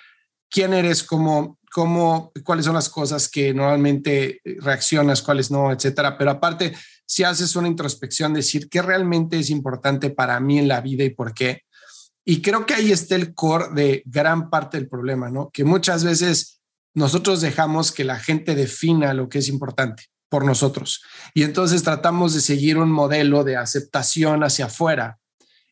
quién eres, cómo, cómo, cuáles son las cosas que normalmente reaccionas, cuáles no, etcétera. Pero aparte, si haces una introspección, decir qué realmente es importante para mí en la vida y por qué. Y creo que ahí está el core de gran parte del problema, ¿no? Que muchas veces nosotros dejamos que la gente defina lo que es importante. por nosotros. Y entonces tratamos de seguir un modelo de aceptación hacia afuera,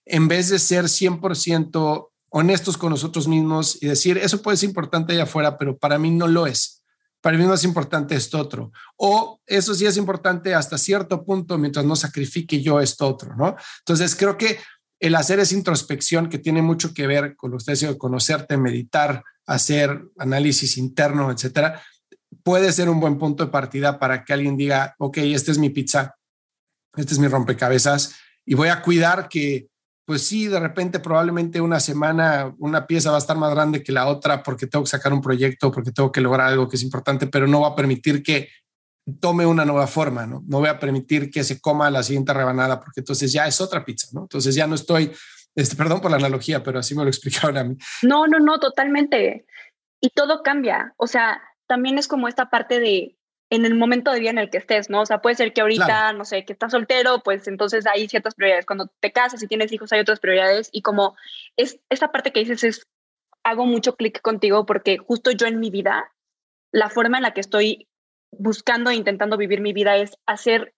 en vez de ser 100% honestos con nosotros mismos y decir, eso puede ser importante allá afuera, pero para mí no lo es. Para mí es importante esto otro. O eso sí es importante hasta cierto punto mientras no sacrifique yo esto otro, ¿no? Entonces creo que el hacer esa introspección que tiene mucho que ver con lo que de conocerte, meditar, hacer análisis interno, etcétera, puede ser un buen punto de partida para que alguien diga, ok, esta es mi pizza, este es mi rompecabezas y voy a cuidar que, pues sí, de repente probablemente una semana una pieza va a estar más grande que la otra porque tengo que sacar un proyecto, porque tengo que lograr algo que es importante, pero no va a permitir que tome una nueva forma, ¿no? No voy a permitir que se coma la siguiente rebanada porque entonces ya es otra pizza, ¿no? Entonces ya no estoy, este, perdón por la analogía, pero así me lo explicaron a mí. No, no, no, totalmente. Y todo cambia. O sea, también es como esta parte de en el momento de vida en el que estés, ¿no? O sea, puede ser que ahorita, no sé, que estás soltero, pues entonces hay ciertas prioridades. Cuando te casas y tienes hijos hay otras prioridades y como es esta parte que dices es, hago mucho clic contigo porque justo yo en mi vida, la forma en la que estoy buscando e intentando vivir mi vida es hacer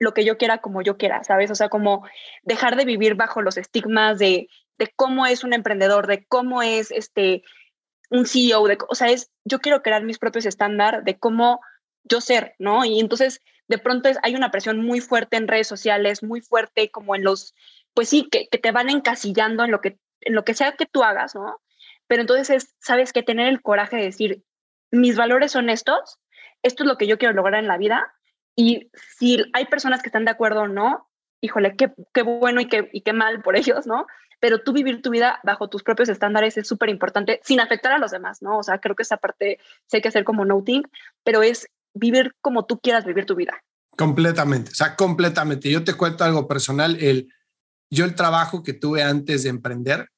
lo que yo quiera como yo quiera, ¿sabes? O sea, como dejar de vivir bajo los estigmas de, de cómo es un emprendedor, de cómo es este un CEO, de, o sea, es, yo quiero crear mis propios estándares de cómo yo ser, ¿no? Y entonces, de pronto hay una presión muy fuerte en redes sociales, muy fuerte como en los, pues sí, que, que te van encasillando en lo, que, en lo que sea que tú hagas, ¿no? Pero entonces es, sabes que tener el coraje de decir, mis valores son estos, esto es lo que yo quiero lograr en la vida, y si hay personas que están de acuerdo o no, híjole, qué, qué bueno y qué, y qué mal por ellos, ¿no? pero tú vivir tu vida bajo tus propios estándares es súper importante sin afectar a los demás, ¿no? O sea, creo que esa parte sé que hacer como noting, pero es vivir como tú quieras vivir tu vida. Completamente, o sea, completamente. Yo te cuento algo personal, el, yo el trabajo que tuve antes de emprender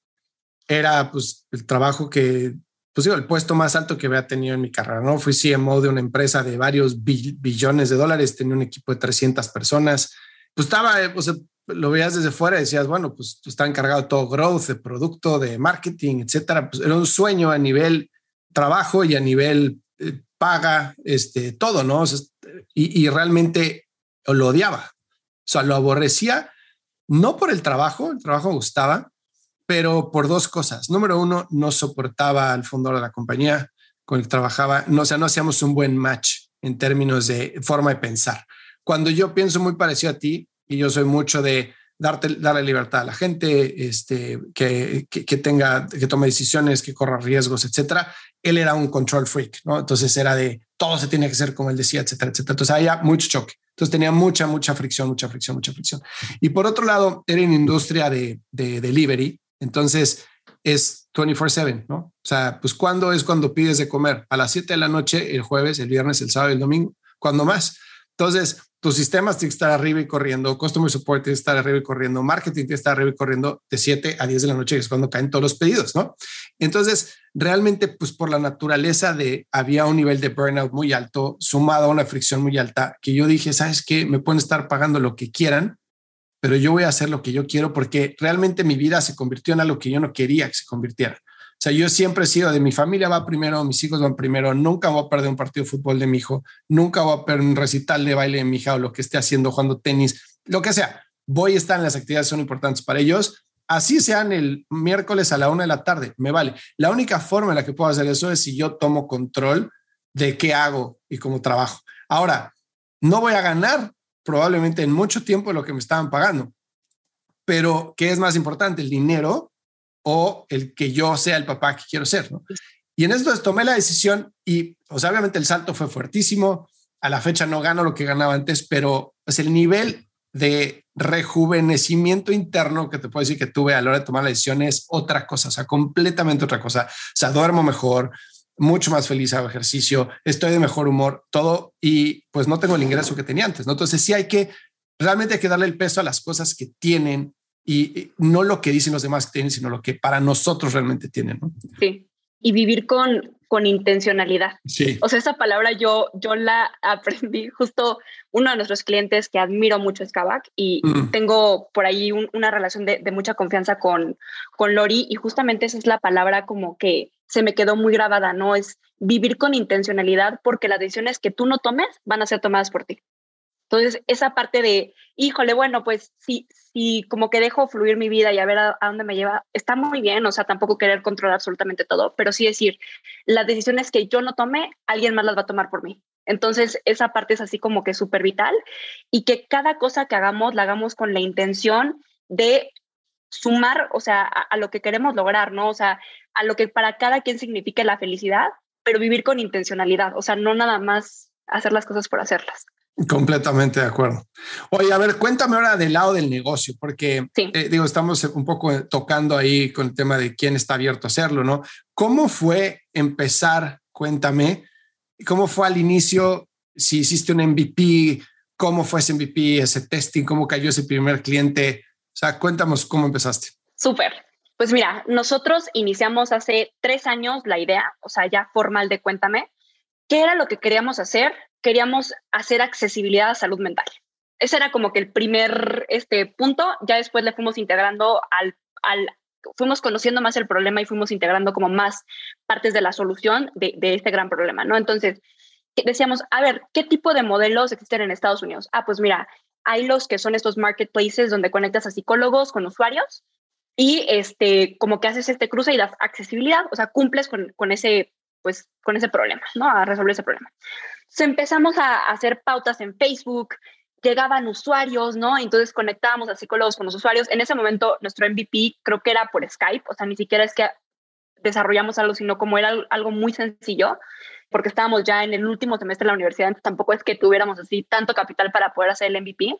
era pues el trabajo que, pues digo, el puesto más alto que había tenido en mi carrera, ¿no? Fui CMO de una empresa de varios billones de dólares, tenía un equipo de 300 personas, pues estaba, eh, o sea, lo veías desde fuera y decías, bueno, pues está encargado de todo growth, de producto, de marketing, etcétera. Pues era un sueño a nivel trabajo y a nivel eh, paga, este, todo, ¿no? y, realmente lo odiaba. O sea, lo aborrecía, no por el trabajo, el trabajo gustaba, pero por dos cosas. Número uno, no soportaba al fundador de la compañía con el que trabajaba, no, o sea, no hacíamos un buen match en términos de forma de pensar. Cuando yo pienso muy parecido a ti, y yo soy mucho de darte, darle libertad a la gente, este, que, que, tenga, que tome decisiones, que corra riesgos, etcétera. Él era un control freak, ¿no? Entonces era de todo se tiene que hacer como él decía, etcétera, etcétera. Entonces había mucho choque. Entonces tenía mucha, mucha fricción, mucha fricción, mucha fricción. Y por otro lado, era en industria de, de delivery. Entonces es 24/7, ¿no? O sea, pues ¿cuándo es cuando pides de comer? A las 7 de la noche, el jueves, el viernes, el sábado, el domingo, cuando más. Entonces, tus sistemas tienen que estar arriba y corriendo, customer support tiene que estar arriba y corriendo, marketing tiene que estar arriba y corriendo de 7 a 10 de la noche, que es cuando caen todos los pedidos, ¿no? Entonces, realmente, pues por la naturaleza de, había un nivel de burnout muy alto, sumado a una fricción muy alta, que yo dije, ¿sabes qué? Me pueden estar pagando lo que quieran, pero yo voy a hacer lo que yo quiero porque realmente mi vida se convirtió en algo que yo no quería que se convirtiera. Sea, yo siempre he sido de mi familia va primero, mis hijos van primero, nunca voy a perder un partido de fútbol de mi hijo, nunca voy a perder un recital de baile de mi hija o lo que esté haciendo, jugando tenis, lo que sea. Voy a estar en las actividades que son importantes para ellos. Así sean el miércoles a la una de la tarde, me vale. La única forma en la que puedo hacer eso es si yo tomo control de qué hago y cómo trabajo. Ahora, no voy a ganar probablemente en mucho tiempo lo que me estaban pagando, pero ¿qué es más importante? El dinero o el que yo sea el papá que quiero ser, ¿no? Y en esto tomé la decisión y, pues obviamente el salto fue fuertísimo. A la fecha no gano lo que ganaba antes, pero pues el nivel de rejuvenecimiento interno que te puedo decir que tuve a la hora de tomar la decisión es otra cosa, o sea, completamente otra cosa. O sea, duermo mejor, mucho más feliz, hago ejercicio, estoy de mejor humor, todo, y pues no tengo el ingreso que tenía antes, ¿no? Entonces sí hay que, realmente hay que darle el peso a las cosas que tienen y no lo que dicen los demás que tienen, sino lo que para nosotros realmente tienen. ¿no? Sí, y vivir con, con intencionalidad. Sí. O sea, esa palabra yo, yo la aprendí justo uno de nuestros clientes que admiro mucho es Kavak y mm. tengo por ahí una relación de, de, mucha confianza con, con Lori y justamente esa es la palabra como que se me quedó muy grabada, ¿no? Es vivir con intencionalidad porque las decisiones que tú no tomes van a ser tomadas por ti. Entonces, esa parte de, híjole, bueno, pues sí, sí, como que dejo fluir mi vida y a ver a, dónde me lleva, está muy bien, o sea, tampoco querer controlar absolutamente todo, pero sí decir, las decisiones que yo no tome, alguien más las va a tomar por mí. Entonces, esa parte es así como que súper vital y que cada cosa que hagamos la hagamos con la intención de sumar, o sea, a, a, lo que queremos lograr, ¿no? O sea, a lo que para cada quien signifique la felicidad, pero vivir con intencionalidad, o sea, no nada más hacer las cosas por hacerlas. Completamente de acuerdo. Oye, a ver, cuéntame ahora del lado del negocio, porque eh, digo, estamos un poco tocando ahí con el tema de quién está abierto a hacerlo, ¿no? ¿Cómo fue empezar? Cuéntame, ¿cómo fue al inicio? Si hiciste un MVP, ¿cómo fue ese MVP, ese testing? ¿Cómo cayó ese primer cliente? O sea, cuéntanos cómo empezaste. Súper. Pues mira, nosotros iniciamos hace tres años la idea, o sea, ya formal de Cuéntame. ¿Qué era lo que queríamos hacer? Queríamos hacer accesibilidad a salud mental. Ese era como que el primer este, punto. Ya después le fuimos integrando al, al, fuimos conociendo más el problema y fuimos integrando como más partes de la solución de, de este gran problema, ¿no? Entonces, decíamos, a ver, ¿qué tipo de modelos existen en Estados Unidos? Ah, pues mira, hay los que son estos marketplaces donde conectas a psicólogos con usuarios y este, como que haces este cruce y das accesibilidad, o sea, cumples con, con ese, pues, con ese problema, ¿no? A resolver ese problema empezamos a hacer pautas en Facebook, llegaban usuarios, ¿no? Entonces conectábamos a psicólogos con los usuarios. En ese momento nuestro MVP creo que era por Skype, o sea, ni siquiera es que desarrollamos algo, sino como era algo muy sencillo, porque estábamos ya en el último semestre de la universidad, entonces tampoco es que tuviéramos así tanto capital para poder hacer el MVP.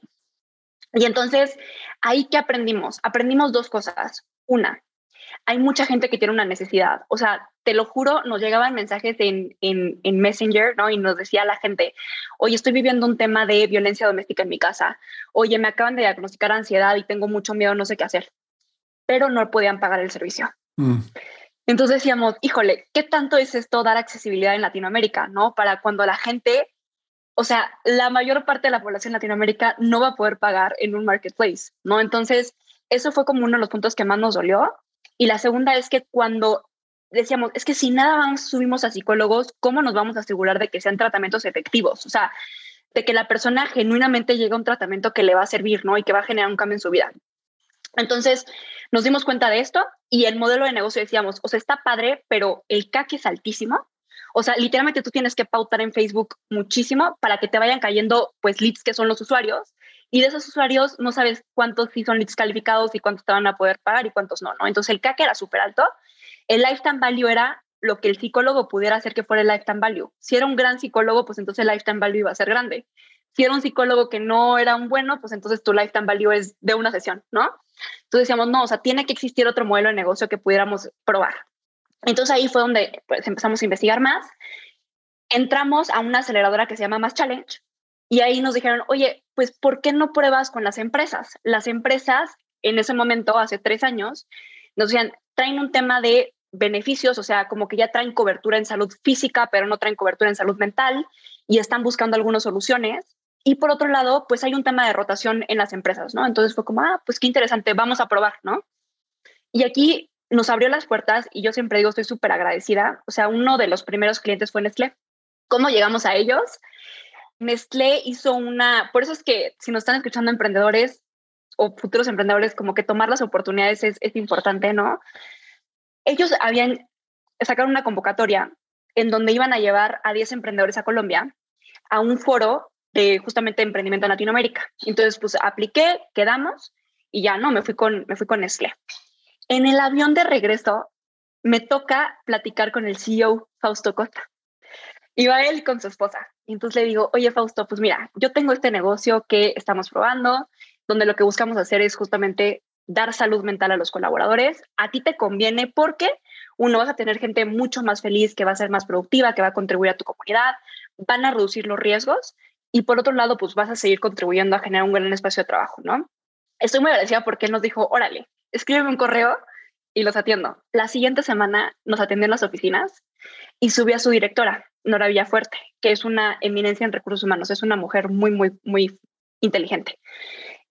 Y entonces, ahí que aprendimos? Aprendimos dos cosas. Una, hay mucha gente que tiene una necesidad. O sea, te lo juro, nos llegaban mensajes en, en, en, Messenger, ¿no? Y nos decía la gente, oye, estoy viviendo un tema de violencia doméstica en mi casa. Oye, me acaban de diagnosticar ansiedad y tengo mucho miedo, no sé qué hacer. Pero no podían pagar el servicio. Mm. Entonces decíamos, híjole, ¿qué tanto es esto dar accesibilidad en Latinoamérica, ¿no? Para cuando la gente, o sea, la mayor parte de la población en Latinoamérica no va a poder pagar en un marketplace, ¿no? Entonces, eso fue como uno de los puntos que más nos dolió y la segunda es que cuando decíamos, es que si nada más subimos a psicólogos, ¿cómo nos vamos a asegurar de que sean tratamientos efectivos? O sea, de que la persona genuinamente llegue a un tratamiento que le va a servir, ¿no? Y que va a generar un cambio en su vida. Entonces, nos dimos cuenta de esto y el modelo de negocio decíamos, o sea, está padre, pero el CAC es altísimo. O sea, literalmente tú tienes que pautar en Facebook muchísimo para que te vayan cayendo, pues, leads que son los usuarios y de esos usuarios no sabes cuántos sí son leads calificados y cuántos te van a poder pagar y cuántos no, ¿no? Entonces el CAC era súper alto. El lifetime value era lo que el psicólogo pudiera hacer que fuera el lifetime value. Si era un gran psicólogo, pues entonces el lifetime value iba a ser grande. Si era un psicólogo que no era un bueno, pues entonces tu lifetime value es de una sesión, ¿no? Entonces decíamos, no, o sea, tiene que existir otro modelo de negocio que pudiéramos probar. Entonces ahí fue donde pues, empezamos a investigar más. Entramos a una aceleradora que se llama Mass Challenge, y ahí nos dijeron, oye, pues ¿por qué no pruebas con las empresas? Las empresas en ese momento, hace tres años, nos decían, traen un tema de beneficios, o sea, como que ya traen cobertura en salud física, pero no traen cobertura en salud mental y están buscando algunas soluciones. Y por otro lado, pues hay un tema de rotación en las empresas, ¿no? Entonces fue como, ah, pues qué interesante, vamos a probar, ¿no? Y aquí nos abrió las puertas y yo siempre digo, estoy súper agradecida. O sea, uno de los primeros clientes fue Nestlé. ¿Cómo llegamos a ellos? Nestlé hizo una, por eso es que si nos están escuchando emprendedores o futuros emprendedores, como que tomar las oportunidades es, es importante, ¿no? Ellos habían, sacaron una convocatoria en donde iban a llevar a 10 emprendedores a Colombia a un foro de justamente emprendimiento en Latinoamérica. Entonces, pues apliqué, quedamos y ya no, me fui con, me fui con Nestlé. En el avión de regreso me toca platicar con el CEO Fausto Costa. Iba él con su esposa. Y entonces le digo, oye Fausto, pues mira, yo tengo este negocio que estamos probando, donde lo que buscamos hacer es justamente dar salud mental a los colaboradores. A ti te conviene porque uno vas a tener gente mucho más feliz, que va a ser más productiva, que va a contribuir a tu comunidad, van a reducir los riesgos y por otro lado, pues vas a seguir contribuyendo a generar un gran espacio de trabajo, ¿no? Estoy muy agradecida porque él nos dijo, órale, escríbeme un correo y los atiendo. La siguiente semana nos atendió en las oficinas y subí a su directora, Nora Villafuerte, que es una eminencia en recursos humanos, es una mujer muy, muy, muy inteligente.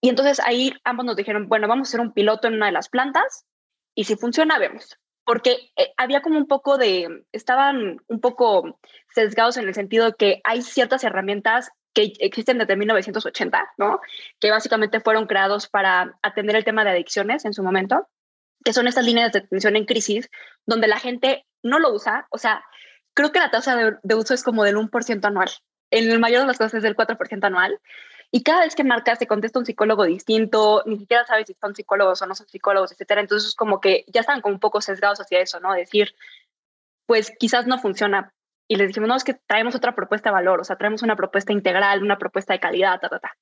Y entonces ahí ambos nos dijeron, bueno, vamos a hacer un piloto en una de las plantas y si funciona, vemos. Porque eh, había como un poco de, estaban un poco sesgados en el sentido de que hay ciertas herramientas que existen desde 1980, ¿no? Que básicamente fueron creados para atender el tema de adicciones en su momento, que son estas líneas de atención en crisis, donde la gente no lo usa. O sea, creo que la tasa de, uso es como del 1% anual. En el mayor de los casos es del 4% anual. Y cada vez que marcas, te contesta un psicólogo distinto, ni siquiera sabes si son psicólogos o no son psicólogos, etcétera. Entonces, como que ya están como un poco sesgados hacia eso, ¿no? Decir, pues quizás no funciona y les dijimos, no, es que traemos otra propuesta de valor, o sea, traemos una propuesta integral, una propuesta de calidad, ta, ta, ta.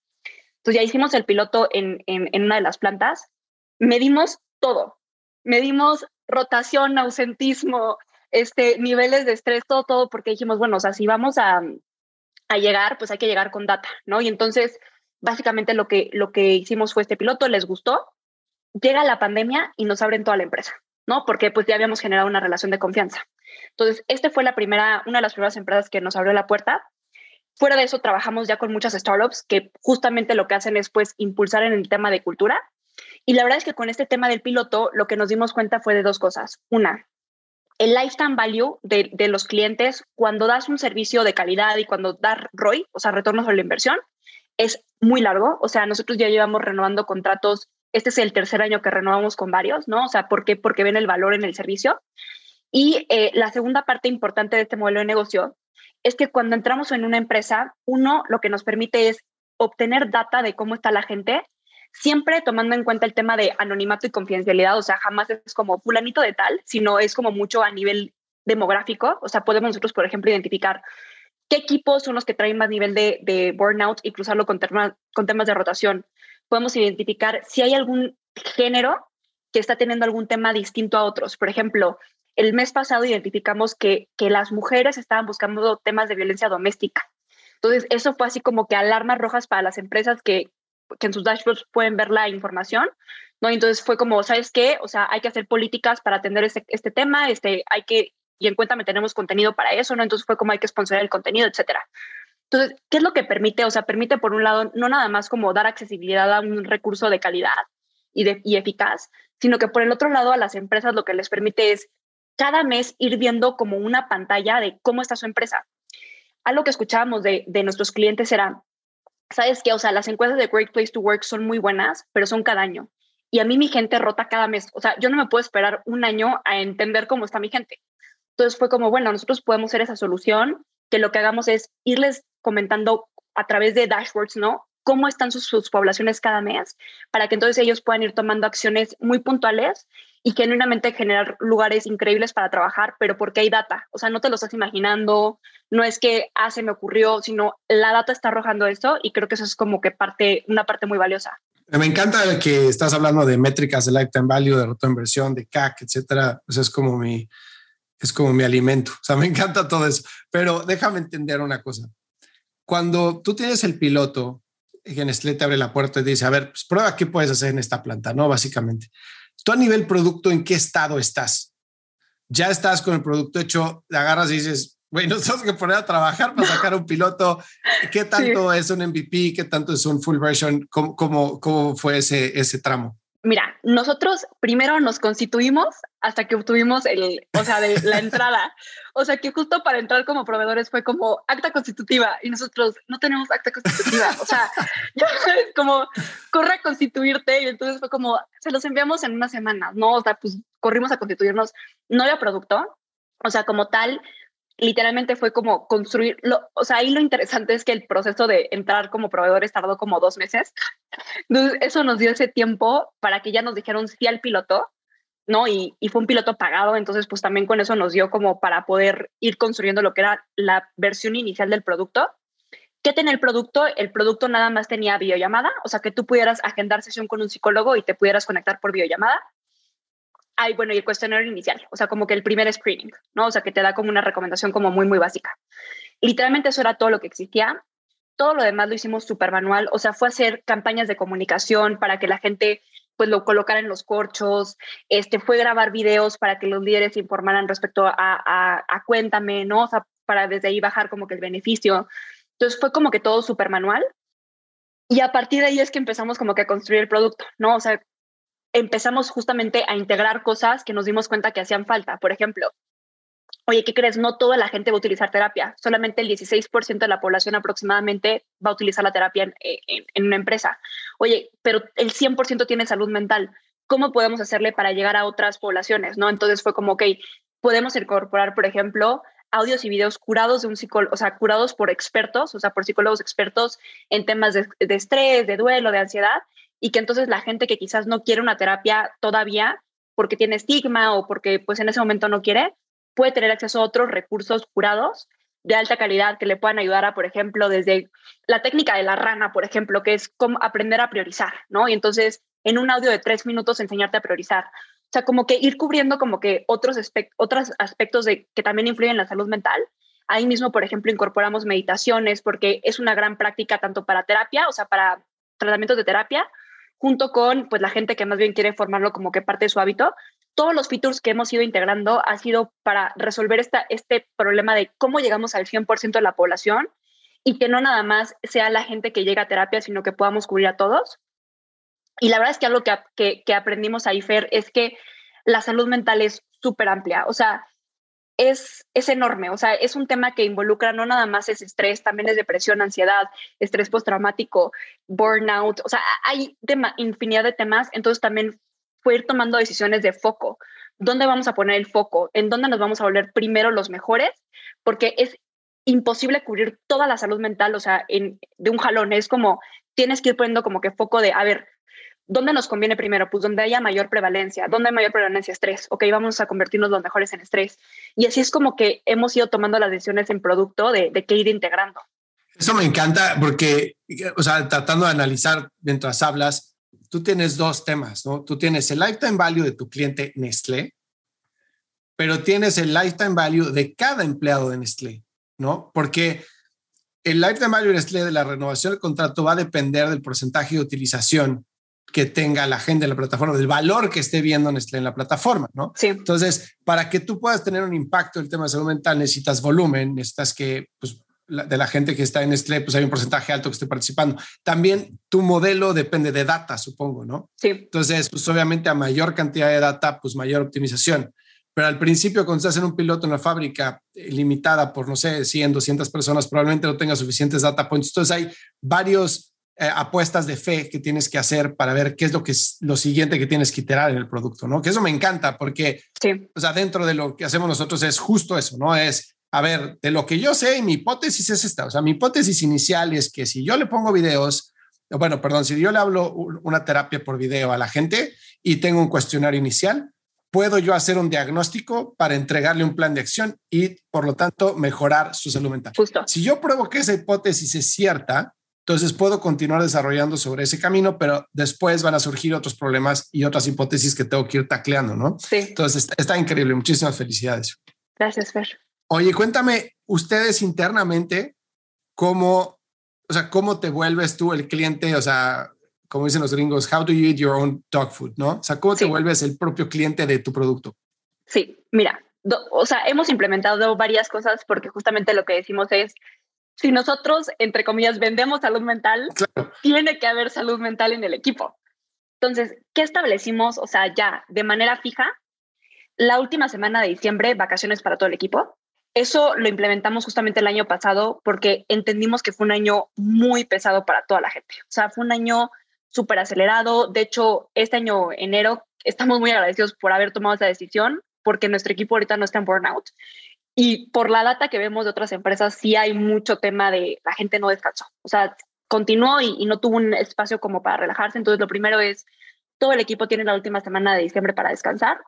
Entonces ya hicimos el piloto en, en, en una de las plantas, medimos todo, medimos rotación, ausentismo, este, niveles de estrés, todo, todo, porque dijimos, bueno, o sea, si vamos a, a llegar, pues hay que llegar con data, ¿no? Y entonces, básicamente lo que, lo que hicimos fue este piloto, les gustó, llega la pandemia y nos abren toda la empresa, ¿no? Porque pues ya habíamos generado una relación de confianza. Entonces, este fue la primera, una de las primeras empresas que nos abrió la puerta. Fuera de eso, trabajamos ya con muchas startups que justamente lo que hacen es pues impulsar en el tema de cultura. Y la verdad es que con este tema del piloto, lo que nos dimos cuenta fue de dos cosas. Una, el lifetime value de, los clientes cuando das un servicio de calidad y cuando das ROI, o sea, retorno sobre la inversión, es muy largo. O sea, nosotros ya llevamos renovando contratos. Este es el tercer año que renovamos con varios, ¿no? O sea, ¿por qué? Porque ven el valor en el servicio. Y eh, la segunda parte importante de este modelo de negocio es que cuando entramos en una empresa, uno lo que nos permite es obtener data de cómo está la gente, siempre tomando en cuenta el tema de anonimato y confidencialidad, o sea, jamás es como fulanito de tal, sino es como mucho a nivel demográfico, o sea, podemos nosotros, por ejemplo, identificar qué equipos son los que traen más nivel de, burnout y cruzarlo con, con temas de rotación. Podemos identificar si hay algún género que está teniendo algún tema distinto a otros. Por ejemplo, el mes pasado identificamos que, que las mujeres estaban buscando temas de violencia doméstica. Entonces, eso fue así como que alarmas rojas para las empresas que, que en sus dashboards pueden ver la información, ¿no? Entonces fue como, ¿sabes qué? O sea, hay que hacer políticas para atender este, este tema, este, hay que, y en cuenta tenemos contenido para eso, ¿no? Entonces fue como hay que sponsorar el contenido, etcétera. Entonces, ¿qué es lo que permite? O sea, permite por un lado no nada más como dar accesibilidad a un recurso de calidad y, de, y eficaz, sino que por el otro lado a las empresas lo que les permite es cada mes ir viendo como una pantalla de cómo está su empresa. Algo que escuchábamos de, de nuestros clientes era, ¿sabes qué? O sea, las encuestas de Great Place to Work son muy buenas, pero son cada año. Y a mí mi gente rota cada mes. O sea, yo no me puedo esperar un año a entender cómo está mi gente. Entonces fue como, bueno, nosotros podemos ser esa solución, que lo que hagamos es irles comentando a través de dashboards, ¿no? cómo están sus, sus, poblaciones cada mes, para que entonces ellos puedan ir tomando acciones muy puntuales y genuinamente generar lugares increíbles para trabajar, pero porque hay data. O sea, no te lo estás imaginando, no es que, ah, se me ocurrió, sino la data está arrojando esto y creo que eso es como que parte, una parte muy valiosa. Me encanta que estás hablando de métricas de lifetime value, de inversión, de CAC, etcétera. Eso es como mi, es como mi alimento. O sea, me encanta todo eso. Pero déjame entender una cosa. Cuando tú tienes el piloto Nestlé te abre la puerta y dice, a ver, pues prueba qué puedes hacer en esta planta, ¿no? Básicamente. Tú a nivel producto, ¿en qué estado estás? Ya estás con el producto hecho, le agarras y dices, güey, nos tenemos que poner a trabajar para sacar un piloto. ¿Qué tanto es un MVP? ¿Qué tanto es un full version? ¿Cómo, cómo, cómo fue ese, ese tramo? Mira, nosotros primero nos constituimos hasta que obtuvimos el, o sea, de la entrada. O sea, que justo para entrar como proveedores fue como acta constitutiva y nosotros no tenemos acta constitutiva. O sea, ya es como corre a constituirte y entonces fue como se los enviamos en unas semanas, ¿no? O sea, pues corrimos a constituirnos. No había producto. O sea, como tal, literalmente fue como construirlo. O sea, ahí lo interesante es que el proceso de entrar como proveedores tardó como dos meses. Entonces, eso nos dio ese tiempo para que ya nos dijeron sí al piloto, ¿no? Y, y, fue un piloto pagado, entonces pues también con eso nos dio como para poder ir construyendo lo que era la versión inicial del producto. ¿Qué tenía el producto? El producto nada más tenía videollamada, o sea, que tú pudieras agendar sesión con un psicólogo y te pudieras conectar por videollamada Ay, bueno, y el cuestionario inicial, o sea, como que el primer screening, ¿no? O sea, que te da como una recomendación como muy, muy básica. Literalmente eso era todo lo que existía. Todo lo demás lo hicimos súper manual, o sea, fue hacer campañas de comunicación para que la gente pues lo colocar en los corchos, este, fue grabar videos para que los líderes informaran respecto a, a, Cuéntame, ¿no? O sea, para desde ahí bajar como que el beneficio. Entonces fue como que todo súper manual. Y a partir de ahí es que empezamos como que a construir el producto, ¿no? O sea, empezamos justamente a integrar cosas que nos dimos cuenta que hacían falta. Por ejemplo, oye, ¿qué crees? No toda la gente va a utilizar terapia, solamente el 16% de la población aproximadamente va a utilizar la terapia en, una empresa. Oye, pero el 100% tiene salud mental. ¿Cómo podemos hacerle para llegar a otras poblaciones? ¿no? Entonces fue como, ok, podemos incorporar, por ejemplo, audios y videos curados de un psicólogo, o sea, curados por expertos, o sea, por psicólogos expertos en temas de estrés, de duelo, de ansiedad, y que entonces la gente que quizás no quiere una terapia todavía porque tiene estigma o porque pues en ese momento no quiere, puede tener acceso a otros recursos curados de alta calidad que le puedan ayudar a, por ejemplo, desde la técnica de la rana, por ejemplo, que es como aprender a priorizar, ¿no? Y entonces, en un audio de tres minutos, enseñarte a priorizar. O sea, como que ir cubriendo como que otros, otros aspectos de, que también influyen en la salud mental. Ahí mismo, por ejemplo, incorporamos meditaciones porque es una gran práctica tanto para terapia, o sea, para tratamientos de terapia, junto con pues la gente que más bien quiere formarlo como que parte de su hábito, todos los features que hemos ido integrando ha sido para resolver esta, este problema de cómo llegamos al 100% de la población y que no nada más sea la gente que llega a terapia, sino que podamos cubrir a todos. Y la verdad es que algo que, que, que aprendimos ahí, Fer, es que la salud mental es súper amplia. O sea, es, es enorme. O sea, es un tema que involucra no nada más es estrés, también es depresión, ansiedad, estrés postraumático, burnout. O sea, hay infinidad de temas. Entonces también fue ir tomando decisiones de foco. ¿Dónde vamos a poner el foco? ¿En dónde nos vamos a volver primero los mejores? Porque es imposible cubrir toda la salud mental, o sea, de un jalón. Es como, tienes que ir poniendo como que foco de, a ver, ¿dónde nos conviene primero? Pues donde haya mayor prevalencia. ¿Dónde hay mayor prevalencia? Estrés. Ok, vamos a convertirnos los mejores en estrés. Y así es como que hemos ido tomando las decisiones en producto de, de qué ir integrando. Eso me encanta porque, o sea, tratando de analizar mientras hablas, tú tienes dos temas, ¿no? Tú tienes el lifetime value de tu cliente Nestlé, pero tienes el lifetime value de cada empleado de Nestlé, ¿no? Porque el lifetime value de la renovación del contrato va a depender del porcentaje de utilización que tenga la gente en la plataforma, del valor que esté viendo Nestlé en la plataforma, ¿no? Sí. Entonces, para que tú puedas tener un impacto en el tema de salud mental, necesitas volumen, necesitas que pues, de la gente que está en Nestlé, pues hay un porcentaje alto que esté participando. También tu modelo depende de data, supongo, ¿no? Sí. Entonces, pues obviamente a mayor cantidad de data, pues mayor optimización. Pero al principio, cuando estás en un piloto en una fábrica eh, limitada por, no sé, 100, 200 personas, probablemente no tenga suficientes data points. Entonces, hay varios eh, apuestas de fe que tienes que hacer para ver qué es lo que es lo siguiente que tienes que iterar en el producto, ¿no? Que eso me encanta porque, sí. o sea, dentro de lo que hacemos nosotros es justo eso, ¿no? Es a ver, de lo que yo sé, mi hipótesis es esta. O sea, mi hipótesis inicial es que si yo le pongo videos, bueno, perdón, si yo le hablo una terapia por video a la gente y tengo un cuestionario inicial, puedo yo hacer un diagnóstico para entregarle un plan de acción y, por lo tanto, mejorar su salud mental. Justo. Si yo pruebo que esa hipótesis es cierta, entonces puedo continuar desarrollando sobre ese camino, pero después van a surgir otros problemas y otras hipótesis que tengo que ir tacleando, ¿no? Sí. Entonces está, está increíble. Muchísimas felicidades. Gracias, Fer. Oye, cuéntame ustedes internamente cómo, o sea, cómo te vuelves tú el cliente, o sea, como dicen los gringos, how do you eat your own dog food, ¿no? O sea, ¿cómo te vuelves el propio cliente de tu producto? Sí, mira, o sea, hemos implementado varias cosas porque justamente lo que decimos es, si nosotros, entre comillas, vendemos salud mental, tiene que haber salud mental en el equipo. Entonces, ¿qué establecimos? O sea, ya de manera fija, la última semana de diciembre, vacaciones para todo el equipo. Eso lo implementamos justamente el año pasado porque entendimos que fue un año muy pesado para toda la gente. O sea, fue un año súper acelerado. De hecho, este año, enero, estamos muy agradecidos por haber tomado esa decisión porque nuestro equipo ahorita no está en burnout. Y por la data que vemos de otras empresas, sí hay mucho tema de la gente no descansó. O sea, continuó y, no tuvo un espacio como para relajarse. Entonces, lo primero es, todo el equipo tiene la última semana de diciembre para descansar.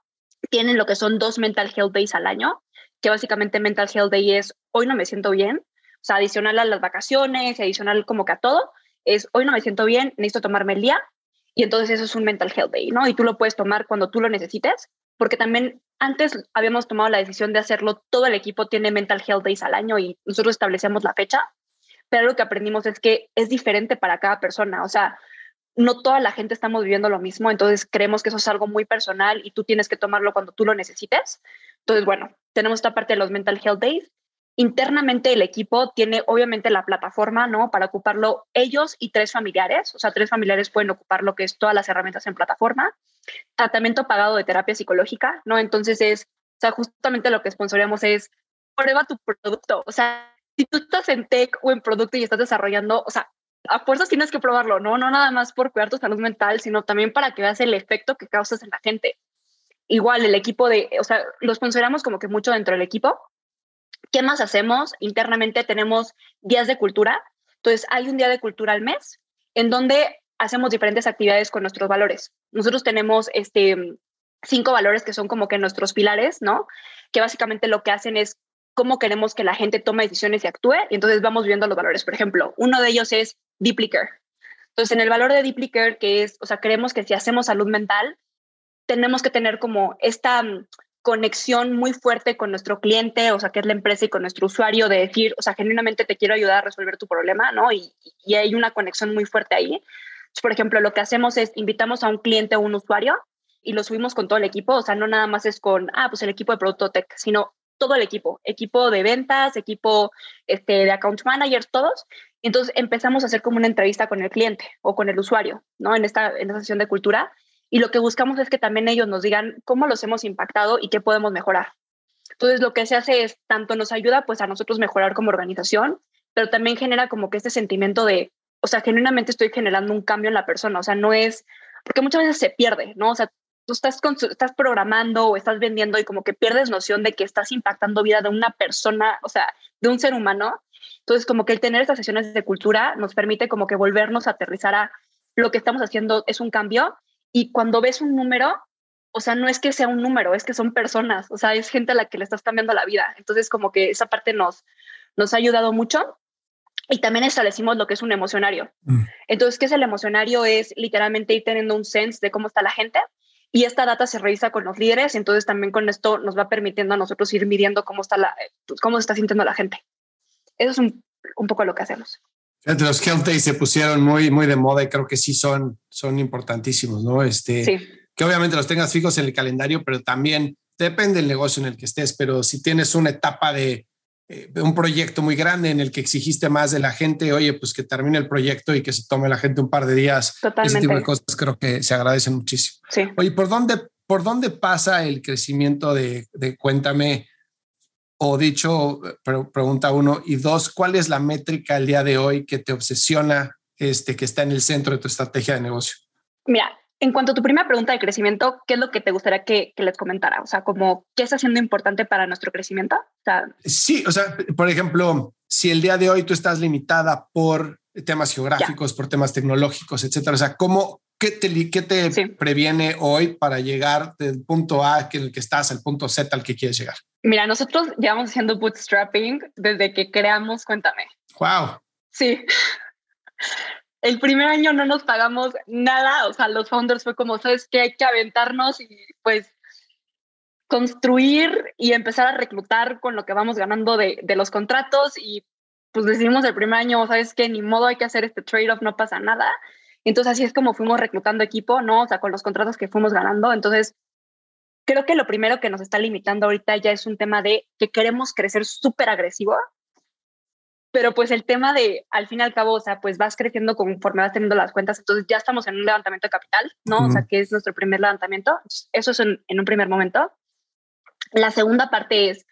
Tienen lo que son dos mental health days al año que básicamente Mental Health Day es hoy no me siento bien, o sea, adicional a las vacaciones, adicional como que a todo, es hoy no me siento bien, necesito tomarme el día y entonces eso es un Mental Health Day, ¿no? Y tú lo puedes tomar cuando tú lo necesites, porque también antes habíamos tomado la decisión de hacerlo, todo el equipo tiene Mental Health Days al año y nosotros establecemos la fecha, pero lo que aprendimos es que es diferente para cada persona, o sea, no toda la gente estamos viviendo lo mismo, entonces creemos que eso es algo muy personal y tú tienes que tomarlo cuando tú lo necesites. Entonces, bueno, tenemos esta parte de los Mental Health Days. Internamente el equipo tiene obviamente la plataforma, ¿no? Para ocuparlo ellos y tres familiares, o sea, tres familiares pueden ocupar lo que es todas las herramientas en plataforma. Tratamiento pagado de terapia psicológica, ¿no? Entonces es, o sea, justamente lo que sponsoreamos es prueba tu producto, o sea, si tú estás en tech o en producto y estás desarrollando, o sea, a fuerzas tienes que probarlo, ¿no? No nada más por cuidar tu salud mental, sino también para que veas el efecto que causas en la gente. Igual el equipo de, o sea, lo sponsoramos como que mucho dentro del equipo. ¿Qué más hacemos? Internamente tenemos días de cultura. Entonces, hay un día de cultura al mes en donde hacemos diferentes actividades con nuestros valores. Nosotros tenemos este, cinco valores que son como que nuestros pilares, ¿no? Que básicamente lo que hacen es cómo queremos que la gente tome decisiones y actúe. Y entonces vamos viendo los valores. Por ejemplo, uno de ellos es deeply care. Entonces, en el valor de deeply care, que es, o sea, creemos que si hacemos salud mental, tenemos que tener como esta mm, conexión muy fuerte con nuestro cliente, o sea, que es la empresa y con nuestro usuario, de decir, o sea, genuinamente te quiero ayudar a resolver tu problema, ¿no? Y, y hay una conexión muy fuerte ahí. Por ejemplo, lo que hacemos es invitamos a un cliente o un usuario y lo subimos con todo el equipo, o sea, no nada más es con, ah, pues el equipo de producto tech, sino todo el equipo, equipo de ventas, equipo este, de account managers, todos. Entonces empezamos a hacer como una entrevista con el cliente o con el usuario, ¿no? En esta, en esta sesión de cultura. Y lo que buscamos es que también ellos nos digan cómo los hemos impactado y qué podemos mejorar. Entonces lo que se hace es, tanto nos ayuda pues a nosotros mejorar como organización, pero también genera como que este sentimiento de, o sea, genuinamente estoy generando un cambio en la persona, o sea, no es, porque muchas veces se pierde, ¿no? O sea, tú estás, estás programando o estás vendiendo y como que pierdes noción de que estás impactando vida de una persona, o sea, de un ser humano. Entonces, como que el tener estas sesiones de cultura nos permite como que volvernos a aterrizar a lo que estamos haciendo es un cambio y cuando ves un número, o sea, no es que sea un número, es que son personas, o sea, es gente a la que le estás cambiando la vida. Entonces, como que esa parte nos, nos ha ayudado mucho. Y también establecimos lo que es un emocionario. Mm. Entonces, ¿qué es el emocionario? Es literalmente ir teniendo un sense de cómo está la gente y esta data se revisa con los líderes, entonces también con esto nos va permitiendo a nosotros ir midiendo cómo está la, pues, cómo se está sintiendo la gente. Eso es un, un poco lo que hacemos. Entre los health days se pusieron muy, muy de moda y creo que sí son, son importantísimos, ¿no? Este, sí. Que obviamente los tengas fijos en el calendario, pero también depende del negocio en el que estés, pero si tienes una etapa de eh, un proyecto muy grande en el que exigiste más de la gente, oye, pues que termine el proyecto y que se tome la gente un par de días. Totalmente. Ese tipo de cosas creo que se agradecen muchísimo. Sí. Oye, ¿por dónde, por dónde pasa el crecimiento de, de Cuéntame? O dicho, pregunta uno, y dos, ¿cuál es la métrica el día de hoy que te obsesiona, este, que está en el centro de tu estrategia de negocio? Mira, en cuanto a tu primera pregunta de crecimiento, ¿qué es lo que te gustaría que, les comentara? O sea, como, ¿qué está siendo importante para nuestro crecimiento? sí, o sea, por ejemplo, si el día de hoy tú estás limitada por temas geográficos, por temas tecnológicos, etcétera, o sea, ¿cómo, qué te, qué te previene hoy para llegar del punto A que en el que estás al punto Z al que quieres llegar? Mira, nosotros llevamos haciendo bootstrapping desde que creamos Cuéntame. Wow. Sí el primer año no nos pagamos nada, o sea, los founders fue como, sabes que hay que aventarnos y pues construir y empezar a reclutar con lo que vamos ganando de, de los contratos y pues decidimos el primer año, sabes que ni modo hay que hacer este trade-off, no pasa nada. Entonces así es como fuimos reclutando equipo, ¿no? O sea, con los contratos que fuimos ganando. Entonces, creo que lo primero que nos está limitando ahorita ya es un tema de que queremos crecer súper agresivo pero pues el tema de, al fin y al cabo, o sea, pues vas creciendo conforme vas teniendo las cuentas, entonces ya estamos en un levantamiento de capital, ¿no? O sea, que es nuestro primer levantamiento, eso es en, en un primer momento. La segunda parte es,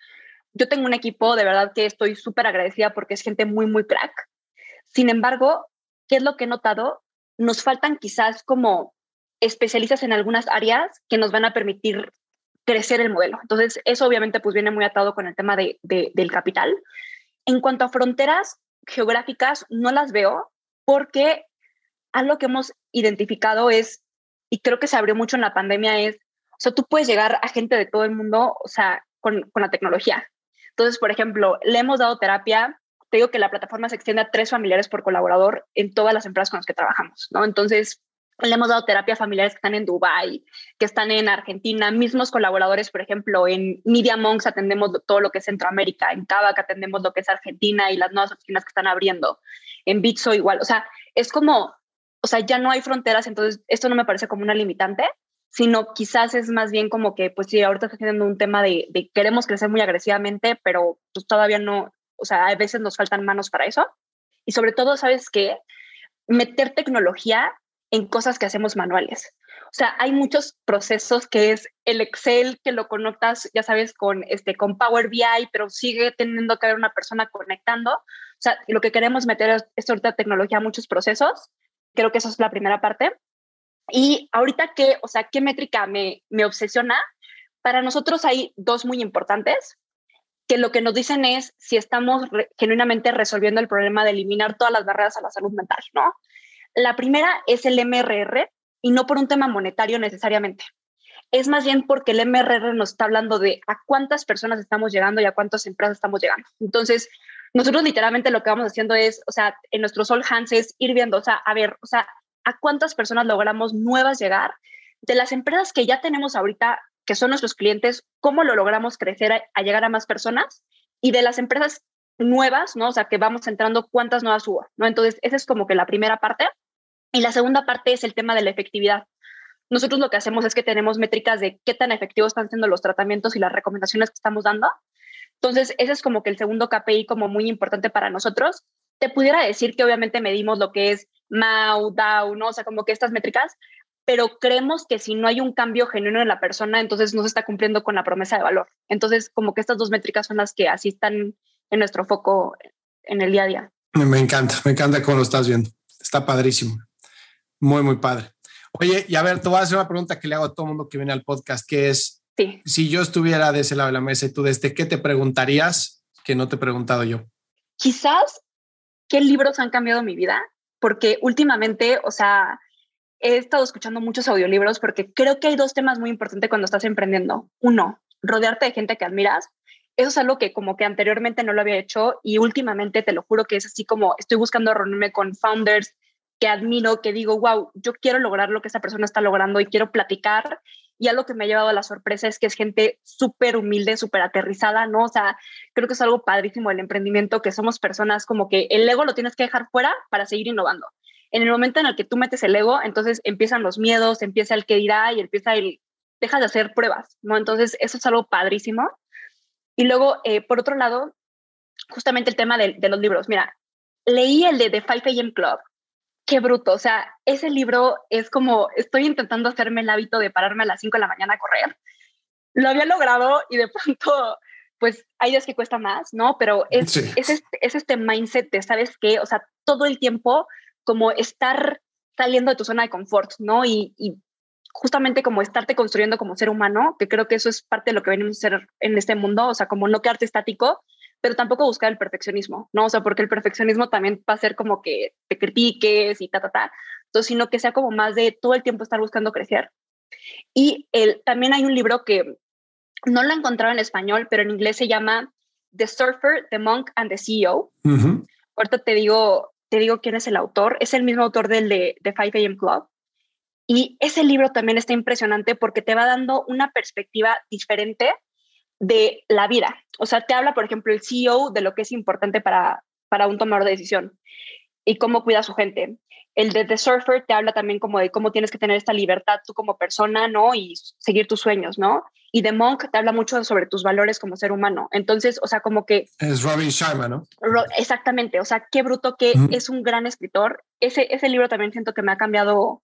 yo tengo un equipo de verdad que estoy súper agradecida porque es gente muy, muy crack. Sin embargo, ¿qué es lo que he notado? Nos faltan quizás como especialistas en algunas áreas que nos van a permitir crecer el modelo. Entonces, eso obviamente pues viene muy atado con el tema de, de, del capital. En cuanto a fronteras geográficas, no las veo porque algo que hemos identificado es, y creo que se abrió mucho en la pandemia, es, o sea, tú puedes llegar a gente de todo el mundo, o sea, con, la tecnología. Entonces, por ejemplo, le hemos dado terapia, te digo que la plataforma se extiende a tres familiares por colaborador en todas las empresas con las que trabajamos, ¿no? Entonces, le hemos dado terapia a familiares que están en Dubai, que están en Argentina, mismos colaboradores, por ejemplo, en Media Monks atendemos todo lo que es Centroamérica, en Kavak atendemos lo que es Argentina y las nuevas oficinas que están abriendo, en Bitso igual, o sea, es como, o sea, ya no hay fronteras, entonces esto no me parece como una limitante, sino quizás es más bien como que, pues sí, ahorita está teniendo un tema de, de, queremos crecer muy agresivamente, pero pues todavía no, o sea, a veces nos faltan manos para eso. Y sobre todo, ¿sabes qué? Meter tecnología en cosas que hacemos manuales. O sea, hay muchos procesos que es el Excel que lo conectas, ya sabes, con, este, con Power BI, pero sigue teniendo que haber una persona conectando. O sea, lo que queremos meter es, ahorita tecnología a muchos procesos. Creo que eso es la primera parte. Y ahorita, ¿qué, o sea, qué métrica me, me obsesiona? Para nosotros hay dos muy importantes, que lo que nos dicen es si estamos genuinamente resolviendo el problema de eliminar todas las barreras a la salud mental, ¿no? La primera es el MRR y no por un tema monetario necesariamente. Es más bien porque el MRR nos está hablando de a cuántas personas estamos llegando y a cuántas empresas estamos llegando. Entonces, nosotros literalmente lo que vamos haciendo es, o sea, en nuestros all hands es ir viendo, o sea, a ver, o sea, a cuántas personas logramos nuevas llegar de las empresas que ya tenemos ahorita, que son nuestros clientes, cómo lo logramos crecer a, llegar a más personas y de las empresas nuevas, ¿no? O sea, que vamos entrando cuántas nuevas hubo, ¿no? Entonces, esa es como que la primera parte. Y la segunda parte es el tema de la efectividad. Nosotros lo que hacemos es que tenemos métricas de qué tan efectivos están siendo los tratamientos y las recomendaciones que estamos dando. Entonces, ese es como que el segundo KPI como muy importante para nosotros. Te pudiera decir que obviamente medimos lo que es MAU, DAO, ¿no? O sea, como que estas métricas, pero creemos que si no hay un cambio genuino en la persona, entonces no se está cumpliendo con la promesa de valor. Entonces, como que estas dos métricas son las que así están en nuestro foco en el día a día. Me encanta, me encanta cómo lo estás viendo. Está padrísimo. Muy, muy padre. Oye, y a ver, te voy a hacer una pregunta que le hago a todo el mundo que viene al podcast, que es, si yo estuviera de ese lado de la mesa y tú de este, ¿qué te preguntarías que no te he preguntado yo? Quizás, ¿qué libros han cambiado mi vida? Porque últimamente, o sea, he estado escuchando muchos audiolibros porque creo que hay dos temas muy importantes cuando estás emprendiendo. Uno, rodearte de gente que admiras. Eso es algo que como que anteriormente no lo había hecho y últimamente te lo juro que es así como estoy buscando reunirme con founders que admiro, que digo, wow, yo quiero lograr lo que esa persona está logrando y quiero platicar. Y algo que me ha llevado a la sorpresa es que es gente súper humilde, súper aterrizada, ¿no? O sea, creo que es algo padrísimo el emprendimiento, que somos personas como que el ego lo tienes que dejar fuera para seguir innovando. En el momento en el que tú metes el ego, entonces empiezan los miedos, empieza el que dirá y empieza el, dejas de hacer pruebas, ¿no? Entonces, eso es algo padrísimo. Y luego, eh, por otro lado, justamente el tema de, de los libros. Mira, leí el de The 5 AM Club, qué bruto. O sea, ese libro es como, estoy intentando hacerme el hábito de pararme a las 5 de la mañana a correr. Lo había logrado y de pronto, pues hay días que cuesta más, ¿no? Pero es, es, este, es este mindset de, ¿sabes qué? O sea, todo el tiempo como estar saliendo de tu zona de confort, ¿no? Y, y justamente como estarte construyendo como ser humano, que creo que eso es parte de lo que venimos a hacer en este mundo, o sea, como no quedarte estático, pero tampoco buscar el perfeccionismo, ¿no? O sea, porque el perfeccionismo también va a ser como que te critiques y ta, ta, ta. Entonces, sino que sea como más de todo el tiempo estar buscando crecer. Y el, también hay un libro que no lo he encontrado en español, pero en inglés se llama The Surfer, The Monk and the CEO. Ahorita te digo, te digo quién es el autor. Es el mismo autor del de, de 5 AM Club. Y ese libro también está impresionante porque te va dando una perspectiva diferente de la vida. O sea, te habla, por ejemplo, el CEO de lo que es importante para, para un tomador de decisión y cómo cuida a su gente. El de The Surfer te habla también como de cómo tienes que tener esta libertad tú como persona, ¿no? Y seguir tus sueños, ¿no? Y The Monk te habla mucho sobre tus valores como ser humano. Entonces, o sea, como que... Es Robin Sharma, ¿no? exactamente, o sea, qué bruto que es un gran escritor. Ese, ese libro también siento que me ha cambiado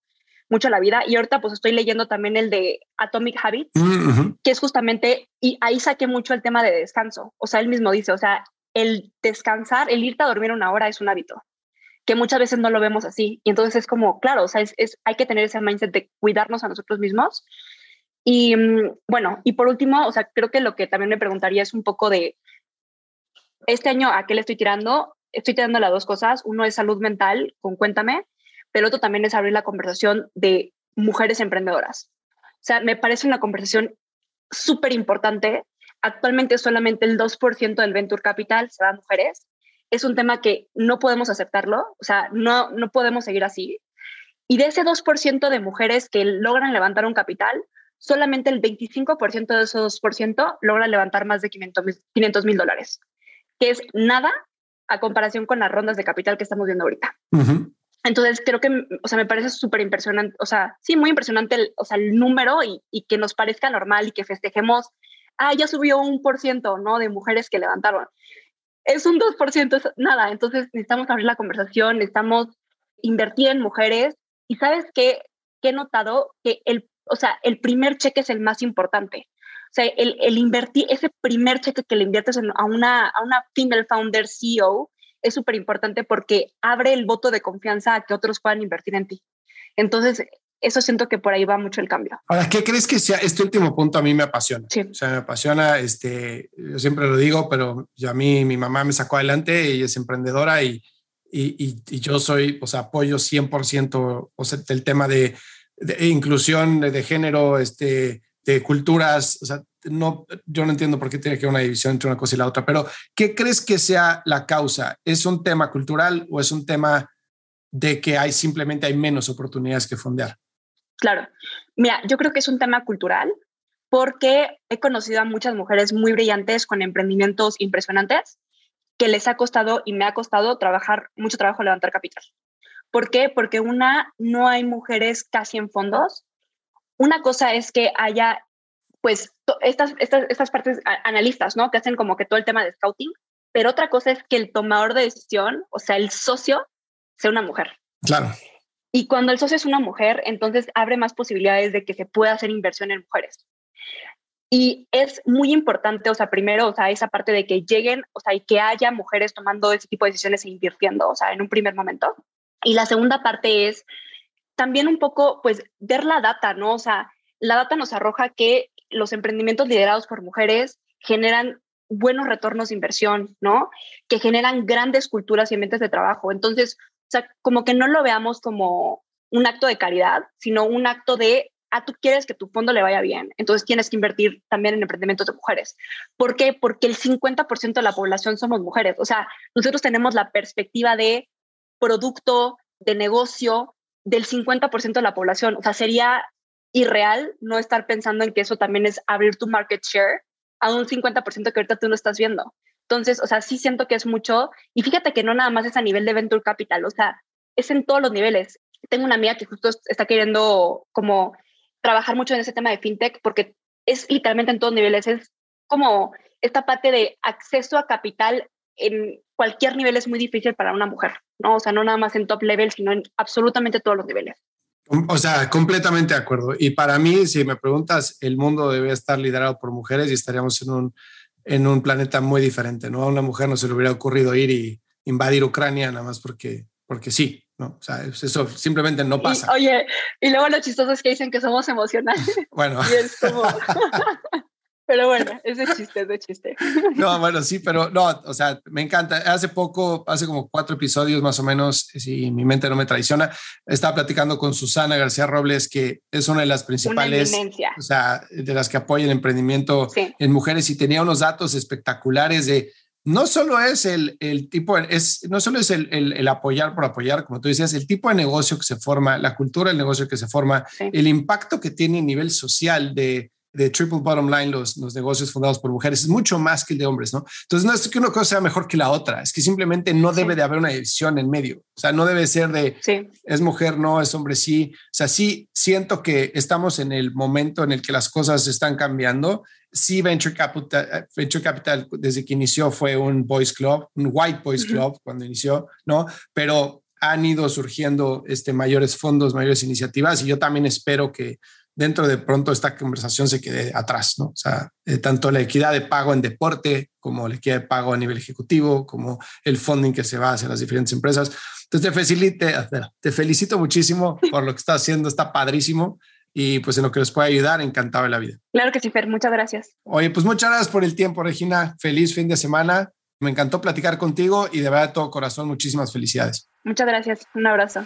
mucho la vida. Y ahorita pues estoy leyendo también el de Atomic Habits, mm, que es justamente, y ahí saqué mucho el tema de descanso. O sea, él mismo dice, o sea, el descansar, el irte a dormir una hora es un hábito, que muchas veces no lo vemos así. Y entonces es como, claro, o sea, es, hay que tener ese mindset de cuidarnos a nosotros mismos. Y mm, bueno, y por último, o sea, creo que lo que también me preguntaría es un poco de, este año, ¿a qué le estoy tirando? Estoy tirando las dos cosas. Uno es salud mental, con Cuéntame, pero otro también es abrir la conversación de mujeres emprendedoras. O sea, me parece una conversación súper importante. Actualmente solamente el 2% del Venture Capital se da a mujeres. Es un tema que no podemos aceptarlo, o sea, no, no podemos seguir así. Y de ese 2% de mujeres que logran levantar un capital, solamente el 25% de esos 2% logran levantar más de 500 mil dólares, que es nada a comparación con las rondas de capital que estamos viendo ahorita. Entonces creo que, o sea, me parece súper impresionante, o sea, sí, muy impresionante el, o sea, el número y, y, que nos parezca normal y que festejemos, ah, ya subió un por ciento, ¿no? De mujeres que levantaron. Es un 2%, es nada. Entonces necesitamos abrir la conversación, necesitamos invertir en mujeres. Y sabes qué, que he notado que el, o sea, el primer cheque es el más importante. O sea, el, el invertir, ese primer cheque que le inviertes a, una, a una female founder CEO es súper importante porque abre el voto de confianza a que otros puedan invertir en ti. Entonces, eso siento que por ahí va mucho el cambio. Ahora, ¿qué crees que sea? Este último punto a mí me apasiona. Sí. O sea, me apasiona, este, yo siempre lo digo, pero yo, a mí mi mamá me sacó adelante, ella es emprendedora y, y, y, yo soy, o sea, apoyo 100% o sea, el tema de, de inclusión de, de, género, este, de culturas, o sea, no, yo no entiendo por qué tiene que haber una división entre una cosa y la otra, pero ¿qué crees que sea la causa? ¿Es un tema cultural o es un tema de que hay simplemente hay menos oportunidades que fondear? Claro, mira, yo creo que es un tema cultural porque he conocido a muchas mujeres muy brillantes con emprendimientos impresionantes que les ha costado y me ha costado trabajar, mucho trabajo levantar capital. ¿Por qué? Porque una, no hay mujeres casi en fondos. Una cosa es que haya pues estas, estas, estas partes analistas, ¿no? Que hacen como que todo el tema de scouting, pero otra cosa es que el tomador de decisión, o sea, el socio, sea una mujer. Claro. Y cuando el socio es una mujer, entonces abre más posibilidades de que se pueda hacer inversión en mujeres. Y es muy importante, o sea, primero, o sea, esa parte de que lleguen, o sea, y que haya mujeres tomando ese tipo de decisiones e invirtiendo, o sea, en un primer momento. Y la segunda parte es también un poco, pues, ver la data, ¿no? O sea, la data nos arroja que los emprendimientos liderados por mujeres generan buenos retornos de inversión, ¿no? Que generan grandes culturas y ambientes de trabajo. Entonces, o sea, como que no lo veamos como un acto de caridad, sino un acto de, ah, tú quieres que tu fondo le vaya bien, entonces tienes que invertir también en emprendimientos de mujeres. ¿Por qué? Porque el 50% de la población somos mujeres. O sea, nosotros tenemos la perspectiva de producto, de negocio del 50% de la población. O sea, sería irreal no estar pensando en que eso también es abrir tu market share a un 50% que ahorita tú no estás viendo. Entonces, o sea, sí siento que es mucho. Y fíjate que no nada más es a nivel de venture capital, o sea, es en todos los niveles. Tengo una amiga que justo está queriendo como trabajar mucho en ese tema de fintech porque es literalmente en todos niveles. Es como esta parte de acceso a capital en cualquier nivel es muy difícil para una mujer, ¿no? O sea, no nada más en top level, sino en absolutamente todos los niveles. O sea, completamente de acuerdo. Y para mí, si me preguntas, el mundo debe estar liderado por mujeres y estaríamos en un, en un planeta muy diferente, ¿no? A una mujer no se le hubiera ocurrido ir y invadir Ucrania nada más porque, porque sí, ¿no? O sea, eso simplemente no pasa. oye, y luego lo chistoso es que dicen que somos emocionales. Bueno. Y es como... Pero bueno, es de chiste, es de chiste. No, bueno, sí, pero no, o sea, me encanta. Hace poco, hace como cuatro episodios más o menos, si mi mente no me traiciona, estaba platicando con Susana García Robles, que es una de las principales, o sea, de las que apoya el emprendimiento en mujeres y tenía unos datos espectaculares de no solo es el, el tipo, es, no solo es el, el, apoyar por apoyar, como tú decías, el tipo de negocio que se forma, la cultura del negocio que se forma, el impacto que tiene a nivel social de de Triple Bottom Line, los, los negocios fundados por mujeres, es mucho más que el de hombres, ¿no? Entonces, no es que una cosa sea mejor que la otra, es que simplemente no debe de haber una división en medio. O sea, no debe ser de es mujer, no, es hombre, sí. O sea, sí siento que estamos en el momento en el que las cosas están cambiando. Sí, Venture Capital, Venture Capital desde que inició fue un boys club, un white boys club cuando inició, ¿no? Pero han ido surgiendo este, mayores fondos, mayores iniciativas y yo también espero que dentro de pronto esta conversación se quede atrás, ¿no? O sea, eh, tanto la equidad de pago en deporte como la equidad de pago a nivel ejecutivo, como el funding que se va hacia las diferentes empresas. Entonces, te, felicite, te felicito muchísimo por lo que estás haciendo, está padrísimo y pues en lo que les pueda ayudar, encantado de la vida. Claro que sí, Fer, muchas gracias. Oye, pues muchas gracias por el tiempo, Regina. Feliz fin de semana. Me encantó platicar contigo y de verdad de todo corazón, muchísimas felicidades. Muchas gracias. Un abrazo.